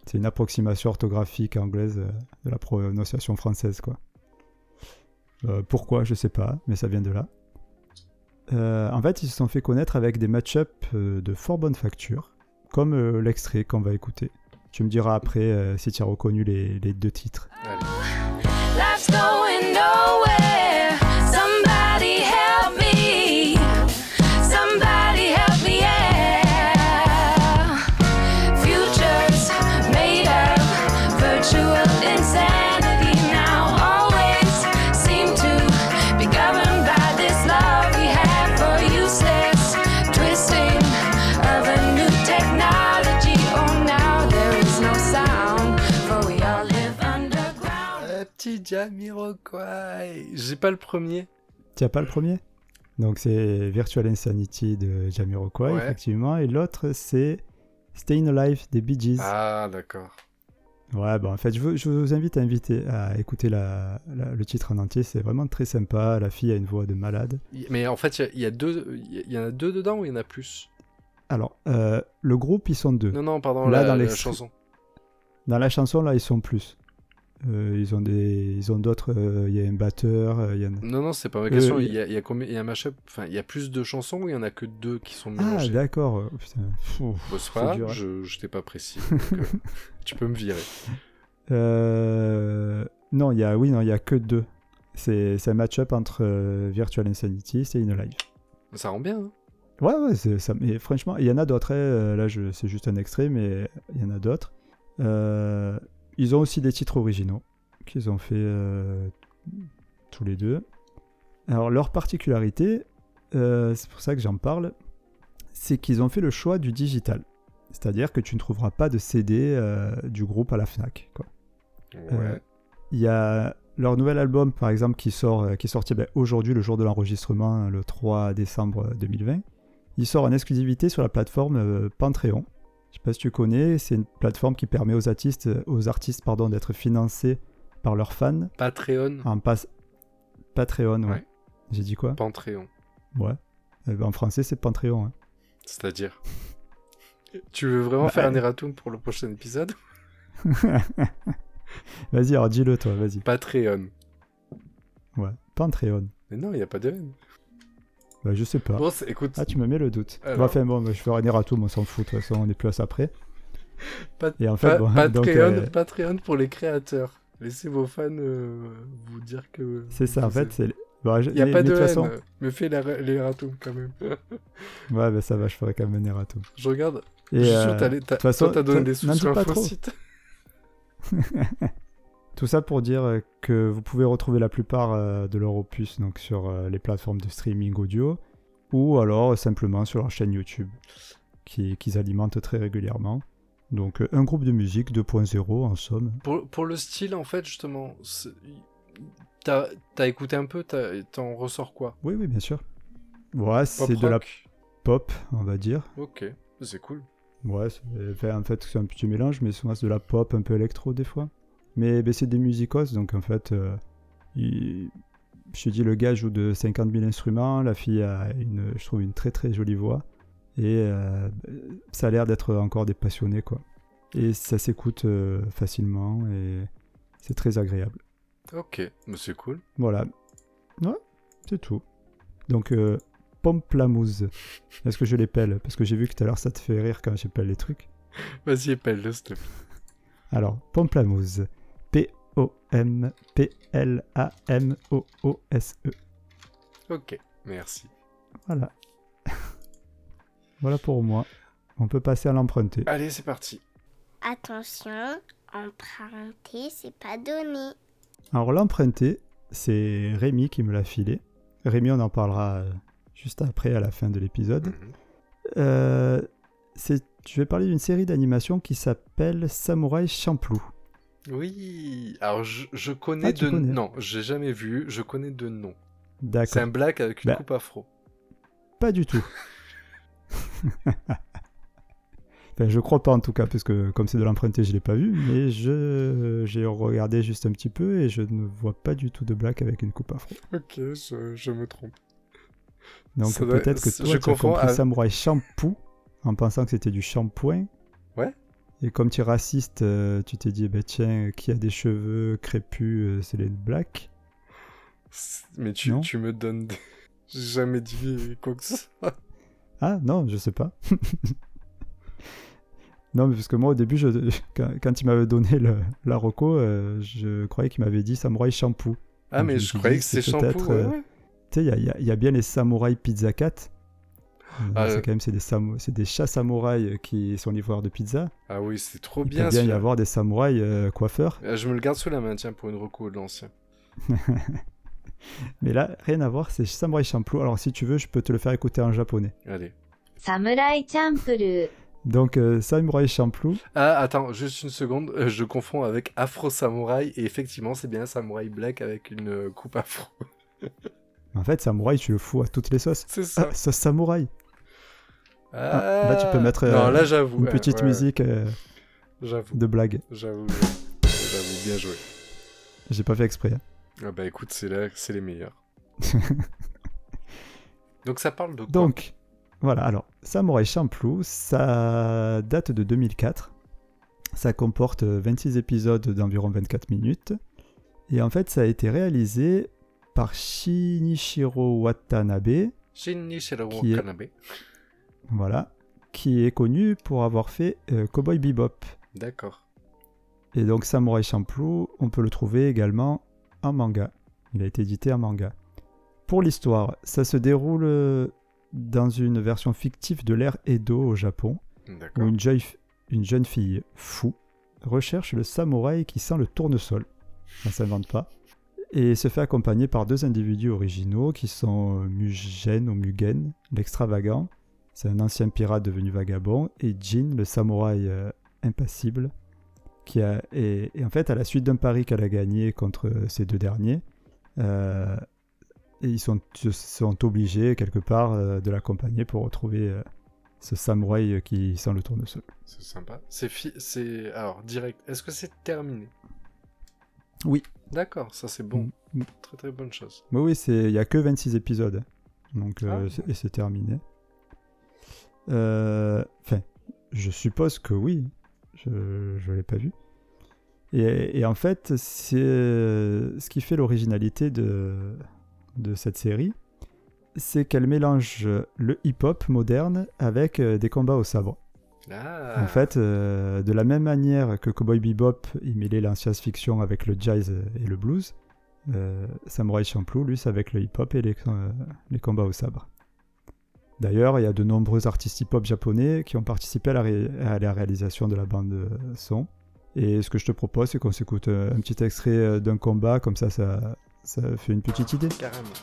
C'est une approximation orthographique anglaise euh, de la prononciation française, quoi. pourquoi, je sais pas, mais ça vient de là. Euh, en fait, ils se sont fait connaître avec des match-ups euh, de fort bonne facture, comme euh, l'extrait qu'on va écouter. Tu me diras après si tu as reconnu les, les deux titres. Jamiroquai. J'ai pas le premier. Tu as pas le premier? Donc c'est Virtual Insanity de Jamiroquai, Ouais. effectivement. Et l'autre, c'est Staying Alive des Bee Gees. Ah, d'accord. Ouais, bon, en fait, je, vous invite à, inviter, à écouter la- la- le titre en entier. C'est vraiment très sympa. La fille a une voix de malade. Mais en fait, il y a- y, a deux, il y a- il y en a deux dedans ou il y en a plus? Alors, euh, le groupe, ils sont deux. Non, non, pardon, Là, la, dans la chanson. Dans la chanson, là, ils sont plus. Euh, ils ont des, ils ont d'autres. euh, Il y a un batteur. euh, il y en a- Non, non, c'est pas ma Euh, question. il- y, a, il y a combien Il y a un mashup Enfin, il y a plus de chansons ou il y en a que deux qui sont Ah, mélangées d'accord. euh, putain. Pfff. Bon, c'est c'est pas grave, dur, hein. je, je t'ai pas précis. donc, euh, tu peux me virer. Euh, Non, il y a, oui, non, il y a que deux. C'est un match-up entre euh, Virtual Insanity et Staying Alive. Ça rend bien, hein Ouais, ouais, ça, mais franchement, il y en a d'autres. hein, euh, Là, je- c'est juste un extrait, mais il y en a d'autres. Euh, ils ont aussi des titres originaux qu'ils ont fait euh, tous les deux. Alors, leur particularité, euh, c'est pour ça que j'en parle, c'est qu'ils ont fait le choix du digital. C'est-à-dire que tu ne trouveras pas de CD euh, du groupe à la Fnac. Ouais. Il y a leur nouvel album, par exemple, qui, sort, qui est sorti ben, aujourd'hui, le jour de l'enregistrement, le 3 décembre 2020. Il sort en exclusivité sur la plateforme Pantréon. Je sais pas si tu connais, c'est une plateforme qui permet aux artistes, aux artistes pardon, d'être financés par leurs fans Patreon, en passe Patreon. Ouais. Ouais. J'ai dit quoi? Pantréon. Ouais. Eh ben, en français, c'est Pantréon. hein. C'est-à-dire? [laughs] Tu veux vraiment Bah, faire un euh, erratum pour le prochain épisode? [laughs] Vas-y, alors dis-le toi, vas-y. Patreon. Ouais. Pantréon. Mais non, il n'y a pas de N. Bah, je sais pas. Bon, écoute, Ah, tu me mets le doute. Alors. Bon, Enfin, bon, bah, je ferai un erratum, on s'en fout, de toute façon, on est plus à ça près. Pat- Et en fait, Pa- bon, Patreon, donc, euh, Patreon pour les créateurs. Laissez vos fans euh, vous dire que. c'est ça, en fait, c'est... Je- Il n'y a mais- pas de haine, façon- mais fais la- l'erratum quand même. [laughs] Ouais, bah, ça va, je ferai quand même un erratum. Je regarde, Et, je suis euh, sûr que t'as les- t'as- toute façon, toi, t'as donné des sous sur dis pas trop. [laughs] Tout ça pour dire euh, que vous pouvez retrouver la plupart euh, de leur opus donc, sur euh, les plateformes de streaming audio ou alors simplement sur leur chaîne YouTube qui- qu'ils alimentent très régulièrement. Donc un groupe de musique 2.0 en somme. Pour, pour le style, en fait, justement, t'as as écouté un peu, t'en ressors quoi? Oui, oui, bien sûr. Ouais, c'est de la pop, on va dire. Ok, c'est cool. Ouais, en fait, c'est un petit mélange, mais souvent c'est de la pop, un peu électro des fois. Mais ben, c'est des musicos, donc en fait, euh, il- je te dis, le gars joue de 50 000 instruments, la fille a, une, je trouve, une très très jolie voix, et euh, ça a l'air d'être encore des passionnés, quoi. Et ça s'écoute euh, facilement, et c'est très agréable. Ok, c'est cool. Voilà. Ouais, c'est tout. Donc, euh, Pomplamoose. Est-ce que je l'épelle Parce que j'ai vu que tout à l'heure ça te fait rire quand j'épelle les trucs. [laughs] Vas-y, épelle-le, s'il te plaît. Alors, Pomplamoose. P-O-M-P-L-A-M-O-O-S-E. Ok, merci. Voilà. voilà pour moi. On peut passer à l'emprunter. Allez, c'est parti. Attention, emprunter, c'est pas donné. Alors, l'emprunter, c'est Rémi qui me l'a filé. Rémi, on en parlera euh, juste après, à la fin de l'épisode. Euh, c'est- je vais parler d'une série d'animation qui s'appelle Samouraï Champloo. Oui, alors je, je connais Ah, de connais. Non, j'ai jamais vu, je connais de nom. C'est D'accord. un black avec une Bah. coupe afro. Pas du tout. [laughs] enfin, je crois pas en tout cas, parce que comme c'est de l'emprunter, je l'ai pas vu, mais je j'ai regardé juste un petit peu et je ne vois pas du tout de black avec une coupe afro. Ok, je, je me trompe. Donc Ça doit- peut-être que je toi, tu as compris avec- Samouraï Shampoo en pensant que c'était du shampoing. Ouais. Et comme tu es raciste, euh, tu t'es dit, ben, tiens, qui a des cheveux crépus, euh, c'est les blacks? Mais tu, Non. tu me donnes des... [laughs] J'ai jamais dit quoi que ce soit. Ah non, je sais pas. [laughs] non, mais parce que moi au début, je, [laughs] quand, quand il m'avait donné le, la euh, je croyais qu'il m'avait dit Samouraï Shampoo. Ah, Donc, mais je croyais que c'était c'est shampoo. ouais, euh. Tu sais, il y a- y, y bien les Samouraï Pizza Cat. Mm. Ah, euh, c'est quand même c'est des, c'est chats samouraïs euh, qui sont livreurs de pizza. Ah oui, c'est trop il bien. Il peut bien y avoir des samouraïs euh, coiffeurs. Euh, je me le garde sous la main, tiens, pour une reco de l'ancien. [laughs] Mais là, rien à voir, c'est Samurai Champloo. Alors si tu veux, je peux te le faire écouter en japonais. Allez. Samurai Champloo. Donc euh, Samurai Champloo. Ah attends, juste une seconde, euh, je confonds avec Afro Samurai et effectivement c'est bien Samurai Black avec une coupe afro. [laughs] En fait, samouraï, tu le fous à toutes les sauces. C'est ça. Ah, sauce samouraï. Ah, là, tu peux mettre, non, euh, là, j'avoue. Une petite ouais, musique euh, J'avoue. de blague. J'avoue. J'avoue, bien joué. J'ai pas fait exprès. hein. Ah bah écoute, c'est là, c'est les meilleurs. [laughs] Donc ça parle de quoi? Donc, voilà. Alors, Samurai Champloo, ça date de 2004. Ça comporte euh, 26 épisodes d'environ 24 minutes. Et en fait, ça a été réalisé par Shinichiro Watanabe, Shinichiro est- Watanabe. voilà, qui est connu pour avoir fait euh, Cowboy Bebop. D'accord. Et donc Samurai Champloo, on peut le trouver également en manga. Il a été édité en manga. Pour l'histoire, ça se déroule euh, dans une version fictive de l'ère Edo au Japon, où D'accord. une, jeune- une jeune fille fou recherche le samouraï qui sent le tournesol. Ça s'invente pas. Et se fait accompagner par deux individus originaux qui sont euh, Mugen ou Mugen, l'extravagant. C'est un ancien pirate devenu vagabond. Et Jin, le samouraï euh, impassible. Qui a, et, et en fait, à la suite d'un pari qu'elle a gagné contre ces deux derniers, euh, et ils sont, sont obligés quelque part euh, de l'accompagner pour retrouver ce samouraï qui sent le tournesol. C'est sympa. C'est fi... c'est alors direct. Est-ce que c'est terminé? Oui. D'accord, ça c'est bon. Mm. Très très bonne chose. Mais oui, c'est il y a que 26 épisodes. Donc euh, Ah. et c'est terminé. Euh, Enfin, je suppose que oui. Je ne l'ai pas vu. Et, et en fait, c'est euh, ce qui fait l'originalité de, de cette série, c'est qu'elle mélange le hip-hop moderne avec des combats au sabre. Ah. En fait, euh, de la même manière que Cowboy Bebop, il mêlait la science-fiction avec le jazz et le blues, euh, Samurai Champloo, lui, c'est avec le hip-hop et les, euh, les combats au sabre. D'ailleurs, il y a de nombreux artistes hip-hop japonais qui ont participé à la, ré- à la réalisation de la bande son. Et ce que je te propose, c'est qu'on s'écoute un petit extrait d'un combat, comme ça, ça, ça fait une petite idée. Carrément.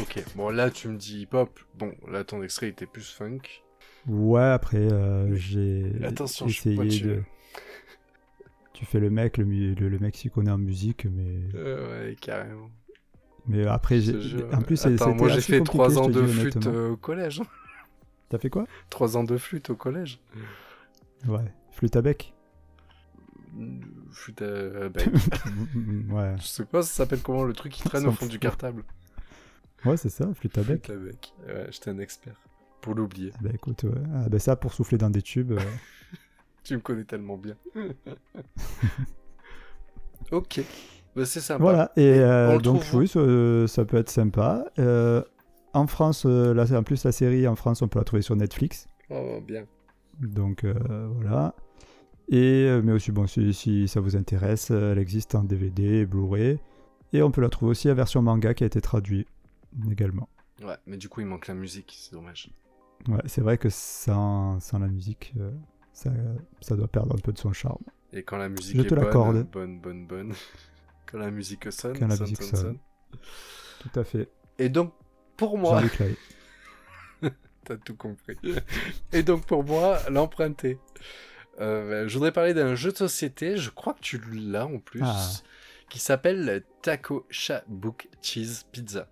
Ok, bon là tu me dis hip-hop. Bon, là ton extrait était plus funk. Ouais, après, euh, j'ai Attention, je suis essayé pointu. de... Tu fais le mec, le, mu- le, le mec s'y connaît en musique, mais, Euh, ouais, carrément. mais après, Je j'ai- en plus, Attends, moi j'ai fait compliqué, 3 je ans de flûte euh, au collège. T'as fait quoi? 3 ans de flûte au collège. Ouais, flûte à bec? Flûte à bec. [laughs] ouais, Je sais pas, ça s'appelle comment le truc qui traîne au fond du cartable. ouais c'est ça, flûte à bec. Flûte à bec. Ouais, j'étais un expert. Pour l'oublier. Bah écoute, ouais. Ah, bah, ça pour souffler dans des tubes. euh, [laughs] Tu me connais tellement bien. [laughs] ok. Bah, c'est sympa. Voilà, et euh, donc trouve où oui, ça, ça peut être sympa. Euh, en France, euh, là, en plus la série, en France, on peut la trouver sur Netflix. Oh, bien. Donc euh, voilà. Et, euh, mais aussi, bon, si, si ça vous intéresse, elle existe en DVD et Blu-ray. Et on peut la trouver aussi en version manga qui a été traduite également. Ouais, mais du coup, il manque la musique, c'est dommage. Ouais, c'est vrai que sans, sans la musique, euh, ça, ça doit perdre un peu de son charme. Et quand la musique Je est te bonne, l'accorde. bonne, bonne, bonne. [laughs] quand la musique sonne, Quand la musique sonne. sonne. Tout à fait. Et donc, pour moi. [laughs] T'as tout compris. Et donc pour moi, l'emprunter. Euh, je voudrais parler d'un jeu de société, je crois que tu l'as en plus, Ah. qui s'appelle Taco Shabook Cheese Pizza.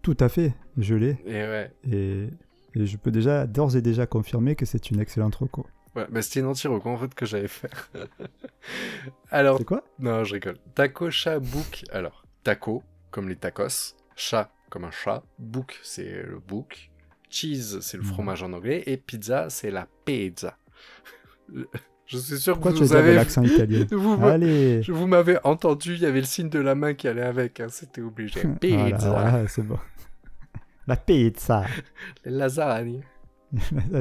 Tout à fait, je l'ai. Et ouais, Et, et je peux déjà, d'ores et déjà confirmer que c'est une excellente reco. ouais bah c'était une anti-reco en fait que j'avais fait. [laughs] Alors, C'est quoi? Non, je rigole. Taco Shabook, alors, taco, comme les tacos, chat, comme un chat, book, c'est le book, cheese, c'est le Mhm. fromage en anglais, et pizza, c'est la pizza. [laughs] Je suis sûr Pourquoi que tu vous avec avez... l'accent italien [laughs] Vous, Allez Je vous m'avez entendu, il y avait le signe de la main qui allait avec, hein, c'était obligé. [laughs] Pizza, voilà, c'est bon. La pizza les lasagnes.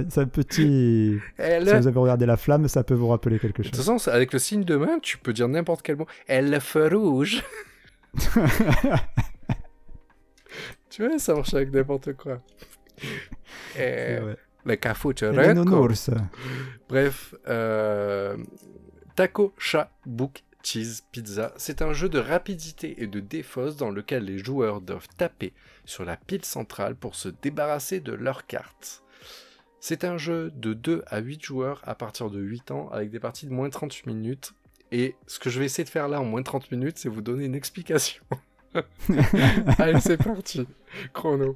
C'est un petit... Elle... Si vous avez regardé la flamme, ça peut vous rappeler quelque De toute chose. façon, avec le signe de main, tu peux dire n'importe quel mot. Elle feu rouge. Tu vois, ça marche avec n'importe quoi. Vrai. le nounours. Bref, euh, taco, chat, book, Cheese Pizza, c'est un jeu de rapidité et de défausse dans lequel les joueurs doivent taper sur la pile centrale pour se débarrasser de leurs cartes. C'est un jeu de 2 à 8 joueurs à partir de 8 ans avec des parties de moins de 38 minutes. Et ce que je vais essayer de faire là en moins de 30 minutes, c'est vous donner une explication. [laughs] Allez, c'est parti. Chrono.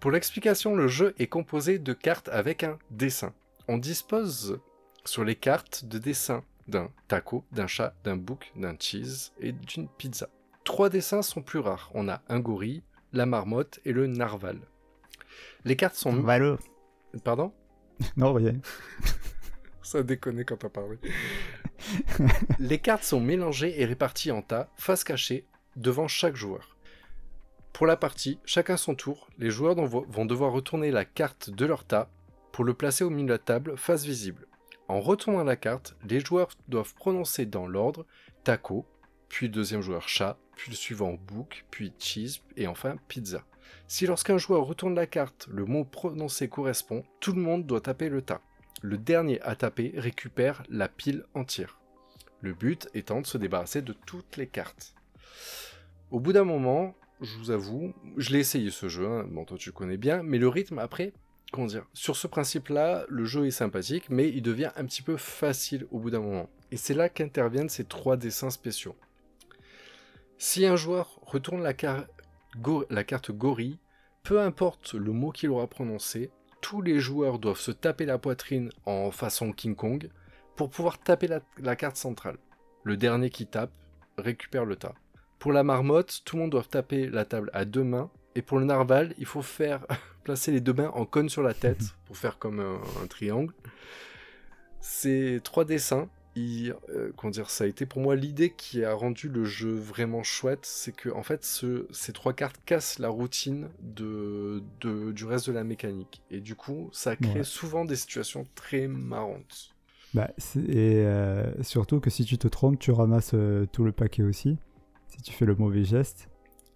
Pour l'explication, le jeu est composé de cartes avec un dessin. On dispose sur les cartes de dessins d'un taco, d'un chat, d'un bouc, d'un cheese et d'une pizza. Trois dessins sont plus rares. On a un gorille, la marmotte et le narval. Les cartes sont... Valo. Pardon? [laughs] Non, rien. [laughs] Ça a déconné quand t'as parlé. Les cartes sont mélangées et réparties en tas, face cachée, devant chaque joueur. Pour la partie, chacun son tour, les joueurs vont devoir retourner la carte de leur tas pour le placer au milieu de la table, face visible. En retournant la carte, les joueurs doivent prononcer dans l'ordre taco, puis deuxième joueur chat, puis le suivant bouc, puis cheese, et enfin pizza. Si lorsqu'un joueur retourne la carte, le mot prononcé correspond, tout le monde doit taper le tas. Le dernier à taper récupère la pile entière. Le but étant de se débarrasser de toutes les cartes. Au bout d'un moment, je vous avoue, je l'ai essayé ce jeu, hein, bon toi tu connais bien, mais le rythme après, comment dire, sur ce principe-là, le jeu est sympathique, mais il devient un petit peu facile au bout d'un moment. Et c'est là qu'interviennent ces trois dessins spéciaux. Si un joueur retourne la, carte gorille, peu importe le mot qu'il aura prononcé, tous les joueurs doivent se taper la poitrine en façon King Kong pour pouvoir taper la carte centrale. Le dernier qui tape récupère le tas. Pour la marmotte, tout le monde doit taper la table à deux mains. Et pour le narval, il faut faire [laughs] placer les deux mains en cône sur la tête [laughs] pour faire comme un, un triangle. Ces trois dessins, ils, euh, comment dire, ça a été pour moi l'idée qui a rendu le jeu vraiment chouette, c'est que en fait ce- ces trois cartes cassent la routine de, de- du reste de la mécanique. Et du coup, ça crée Ouais. souvent des situations très marrantes. Bah, et euh, surtout que si tu te trompes, tu ramasses euh, tout le paquet aussi. Si tu fais le mauvais geste.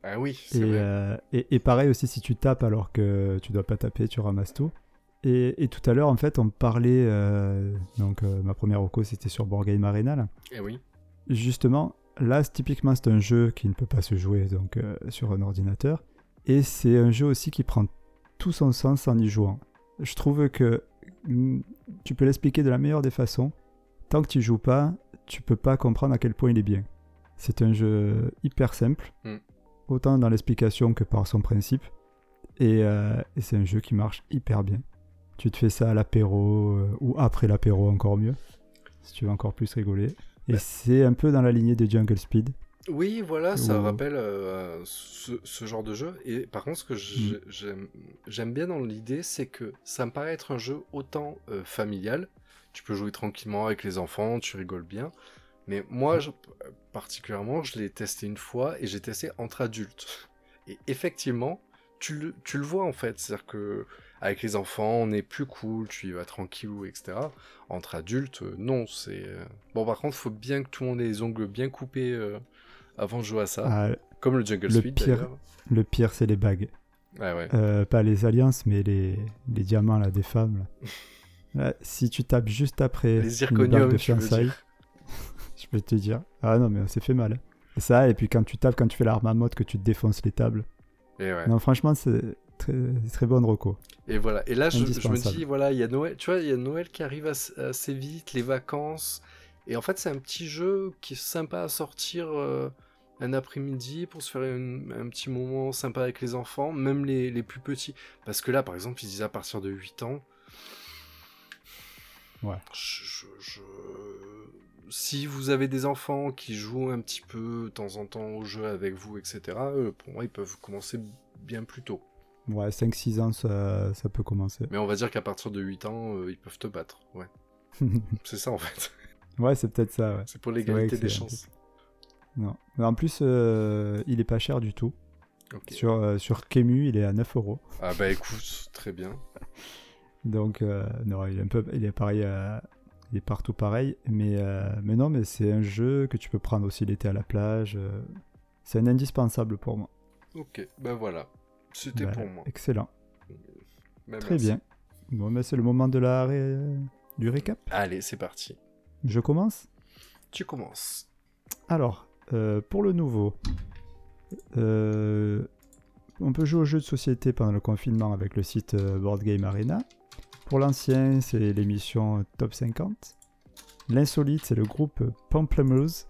Ah oui, c'est Et, vrai. euh, et, et pareil aussi, si tu tapes alors que tu dois pas taper, tu ramasses tout. Et, et tout à l'heure, en fait, on parlait. euh, donc, euh, ma première reco, c'était sur Board Game Arena. là. Eh oui. Justement, là, typiquement, c'est un jeu qui ne peut pas se jouer donc, sur un ordinateur. Et c'est un jeu aussi qui prend tout son sens en y jouant. Je trouve que mm, tu peux l'expliquer de la meilleure des façons. Tant que tu joues pas, tu peux pas comprendre à quel point il est bien. C'est un jeu hyper simple, Mm. autant dans l'explication que par son principe. Et, euh, et c'est un jeu qui marche hyper bien. Tu te fais ça à l'apéro euh, ou après l'apéro encore mieux, si tu veux encore plus rigoler. Et Ouais. c'est un peu dans la lignée de Jungle Speed. Oui, voilà, ça rappelle euh, ce, ce genre de jeu. Et par contre, ce que j'ai- Mm. j'aime bien dans l'idée, c'est que ça me paraît être un jeu autant euh, familial. Tu peux jouer tranquillement avec les enfants, tu rigoles bien. Mais moi, je- particulièrement, je l'ai testé une fois et j'ai testé entre adultes. Et effectivement, tu le, tu le vois en fait. C'est-à-dire que avec les enfants, on est plus cool, tu y vas tranquillou, etc. Entre adultes, euh, non, c'est... euh, Bon, par contre, faut bien que tout le monde ait les ongles bien coupés euh, avant de jouer à ça. Ah, Comme le Jungle le Speed, pire. le pire, c'est les bagues. Ouais. Euh, pas les alliances, mais les, les diamants là, des femmes. là. [laughs] Là, si tu tapes juste après Les une bague de fiançailles, peux te dire. Ah non, mais c'est fait mal. Et ça, et puis quand tu tapes, quand tu fais l'arme à mode, que tu te défonces les tables. Et, ouais. Non, franchement, c'est très, très bonne reco. Et voilà. Et là, je, je me dis, voilà, il y a Noël. Tu vois, il y a Noël qui arrive assez, vite, les vacances. Et en fait, c'est un petit jeu qui est sympa à sortir euh, un après-midi pour se faire une- un petit moment sympa avec les enfants, même les, les plus petits. Parce que là, par exemple, ils disent à partir de 8 ans. Ouais. Je- Si vous avez des enfants qui jouent un petit peu de temps en temps au jeu avec vous, etc., euh, pour moi, ils peuvent commencer bien plus tôt. Ouais, 5-6 ans, ça, ça peut commencer. Mais on va dire qu'à partir de 8 ans, euh, ils peuvent te battre. Ouais. [laughs] C'est ça en fait. ouais, c'est peut-être ça, ouais. C'est pour l'égalité des chances. Non. Mais en plus, euh, il est pas cher du tout. Sur, euh, sur Kemu, il est à 9 euros. Ah bah écoute, très bien. [laughs] Donc, non, il est un peu, il est pareil, euh, il est partout pareil. Mais, euh, mais non, mais c'est un jeu que tu peux prendre aussi l'été à la plage. euh, c'est un indispensable pour moi. Ok, bah voilà. C'était Bah, pour moi. Excellent. Bah, Très merci. bien. Bon, mais c'est le moment de la ré- du récap. Allez, c'est parti. Je commence tu commences. Alors, euh, pour le nouveau, euh, on peut jouer aux jeux de société pendant le confinement avec le site Board Game Arena. Pour l'ancien, c'est l'émission Top 50. L'insolite, c'est le groupe Pamplemousse.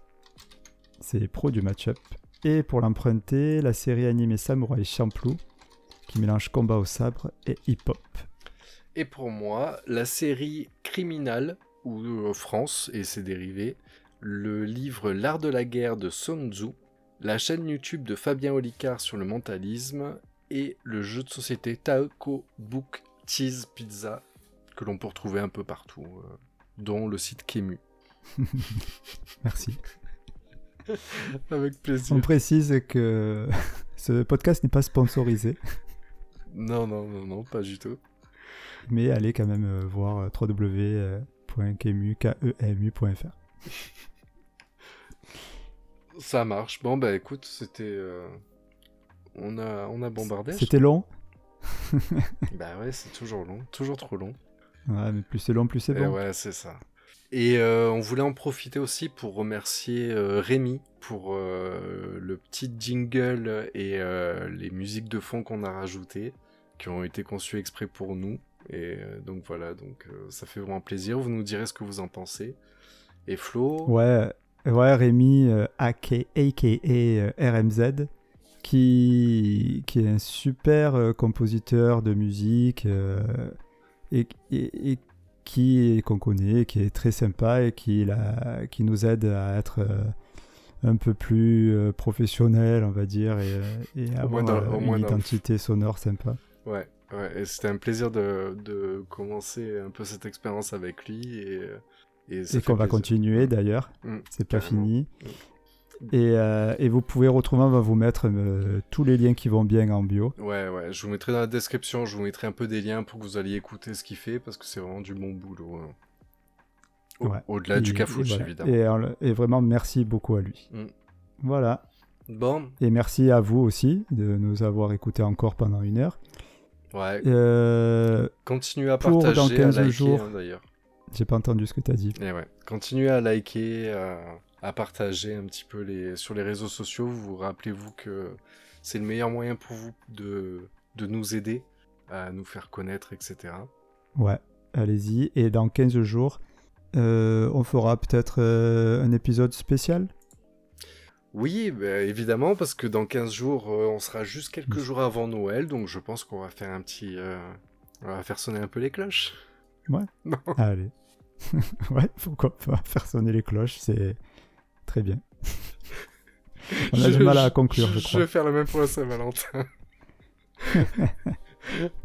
C'est pro du match-up. Et pour l'emprunter, la série animée Samurai Champloo, qui mélange combat au sabre et hip-hop. Et pour moi, la série Criminal, ou euh, France et ses dérivés, le livre L'art de la guerre de Sun Tzu, la chaîne YouTube de Fabien Olicard sur le mentalisme et le jeu de société Taoko Book Cheese Pizza que l'on peut retrouver un peu partout, euh, dont le site Kemu. [laughs] Merci. [laughs] Avec plaisir. On précise que [laughs] ce podcast n'est pas sponsorisé, Non, non, non, non, pas du tout. mais allez quand même euh, voir euh, www.kemu.fr. Ça marche. Bon, bah écoute, c'était. euh, On, a, on a bombardé. C'était long Bah ouais, c'est toujours long, toujours trop long. Ouais, mais plus c'est long, plus c'est Et bon. ouais, c'est ça. Et euh, on voulait en profiter aussi pour remercier euh, Rémi pour euh, le petit jingle et euh, les musiques de fond qu'on a rajoutées, qui ont été conçues exprès pour nous. Et donc voilà, donc ça fait vraiment plaisir. Vous nous direz ce que vous en pensez. Et Flo, Ouais, ouais Rémi, aka, RMZ, qui, qui est un super compositeur de musique et, et- et qui qu'on connaît, qui est très sympa et qui, la- qui nous aide à être euh, un peu plus euh, professionnel, on va dire, et, avoir dans- euh, moins une identité sonore sympa. ouais, ouais, et c'était un plaisir de, de commencer un peu cette expérience avec lui. Et, et, qu'on va continuer d'ailleurs, Mm, c'est pas fini. Mm. Et, euh, et vous pouvez retrouver, on va vous mettre euh, tous les liens qui vont bien en bio. Ouais, ouais, je vous mettrai dans la description, je vous mettrai un peu des liens pour que vous alliez écouter ce qu'il fait, parce que c'est vraiment du bon boulot. hein. Au- Ouais. Au-delà du cafouche, voilà. évidemment. Et, euh, et vraiment, merci beaucoup à lui. Mm. Voilà. Bon, Et merci à vous aussi de nous avoir écoutés encore pendant une heure. ouais, Euh, continuez à pour partager, dans 15 à liker, jours. hein, d'ailleurs. J'ai pas entendu ce que tu as dit. Et ouais, continuez à liker, à, à partager un petit peu les, sur les réseaux sociaux. Vous rappelez-vous que c'est le meilleur moyen pour vous de, de nous aider à nous faire connaître, etc. Ouais, allez-y. Et dans 15 jours, euh, on fera peut-être euh, un épisode spécial? Oui, bah, évidemment, parce que dans 15 jours, euh, on sera juste quelques jours avant Noël, donc je pense qu'on va faire un petit... on va faire sonner un peu les cloches. Ouais. [laughs] Non. Allez. [laughs] ouais, pourquoi pas faire sonner les cloches, c'est très bien. [laughs] On a Je- du mal à conclure, je, je crois. vais faire le même pour la Saint-Valentin. [laughs]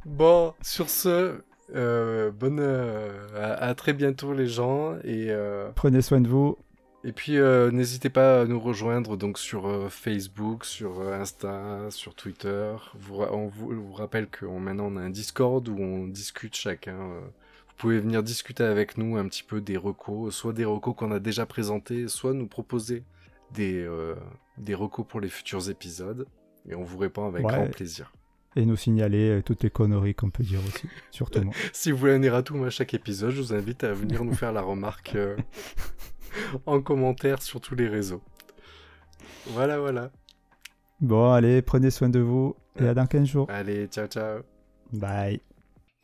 bon, sur ce, euh, bonne, euh, à, à très bientôt les gens et euh, Prenez soin de vous. et puis n'hésitez pas à nous rejoindre donc sur Facebook, sur Insta, sur Twitter. Vous, on vous, vous rappelle qu'on maintenant on a un Discord où on discute chacun. Vous pouvez venir discuter avec nous un petit peu des recos, soit des recos qu'on a déjà présentés, soit nous proposer des, euh, des recos pour les futurs épisodes. Et on vous répond avec Ouais. grand plaisir. Et nous signaler euh, toutes les conneries qu'on peut dire aussi. [laughs] Surtout moi. Si vous voulez un erratum à chaque épisode, je vous invite à venir nous faire la remarque euh, [laughs] en commentaire sur tous les réseaux. Voilà, voilà. Bon, allez, prenez soin de vous. Et à dans 15 jours. Allez, ciao, ciao. Bye.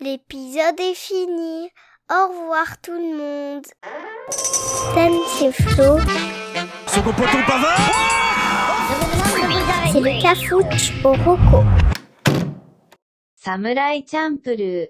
L'épisode est fini. Au revoir tout le monde. Sam, c'est Flo. C'est le cafouche au roco. サムライチャンプルー。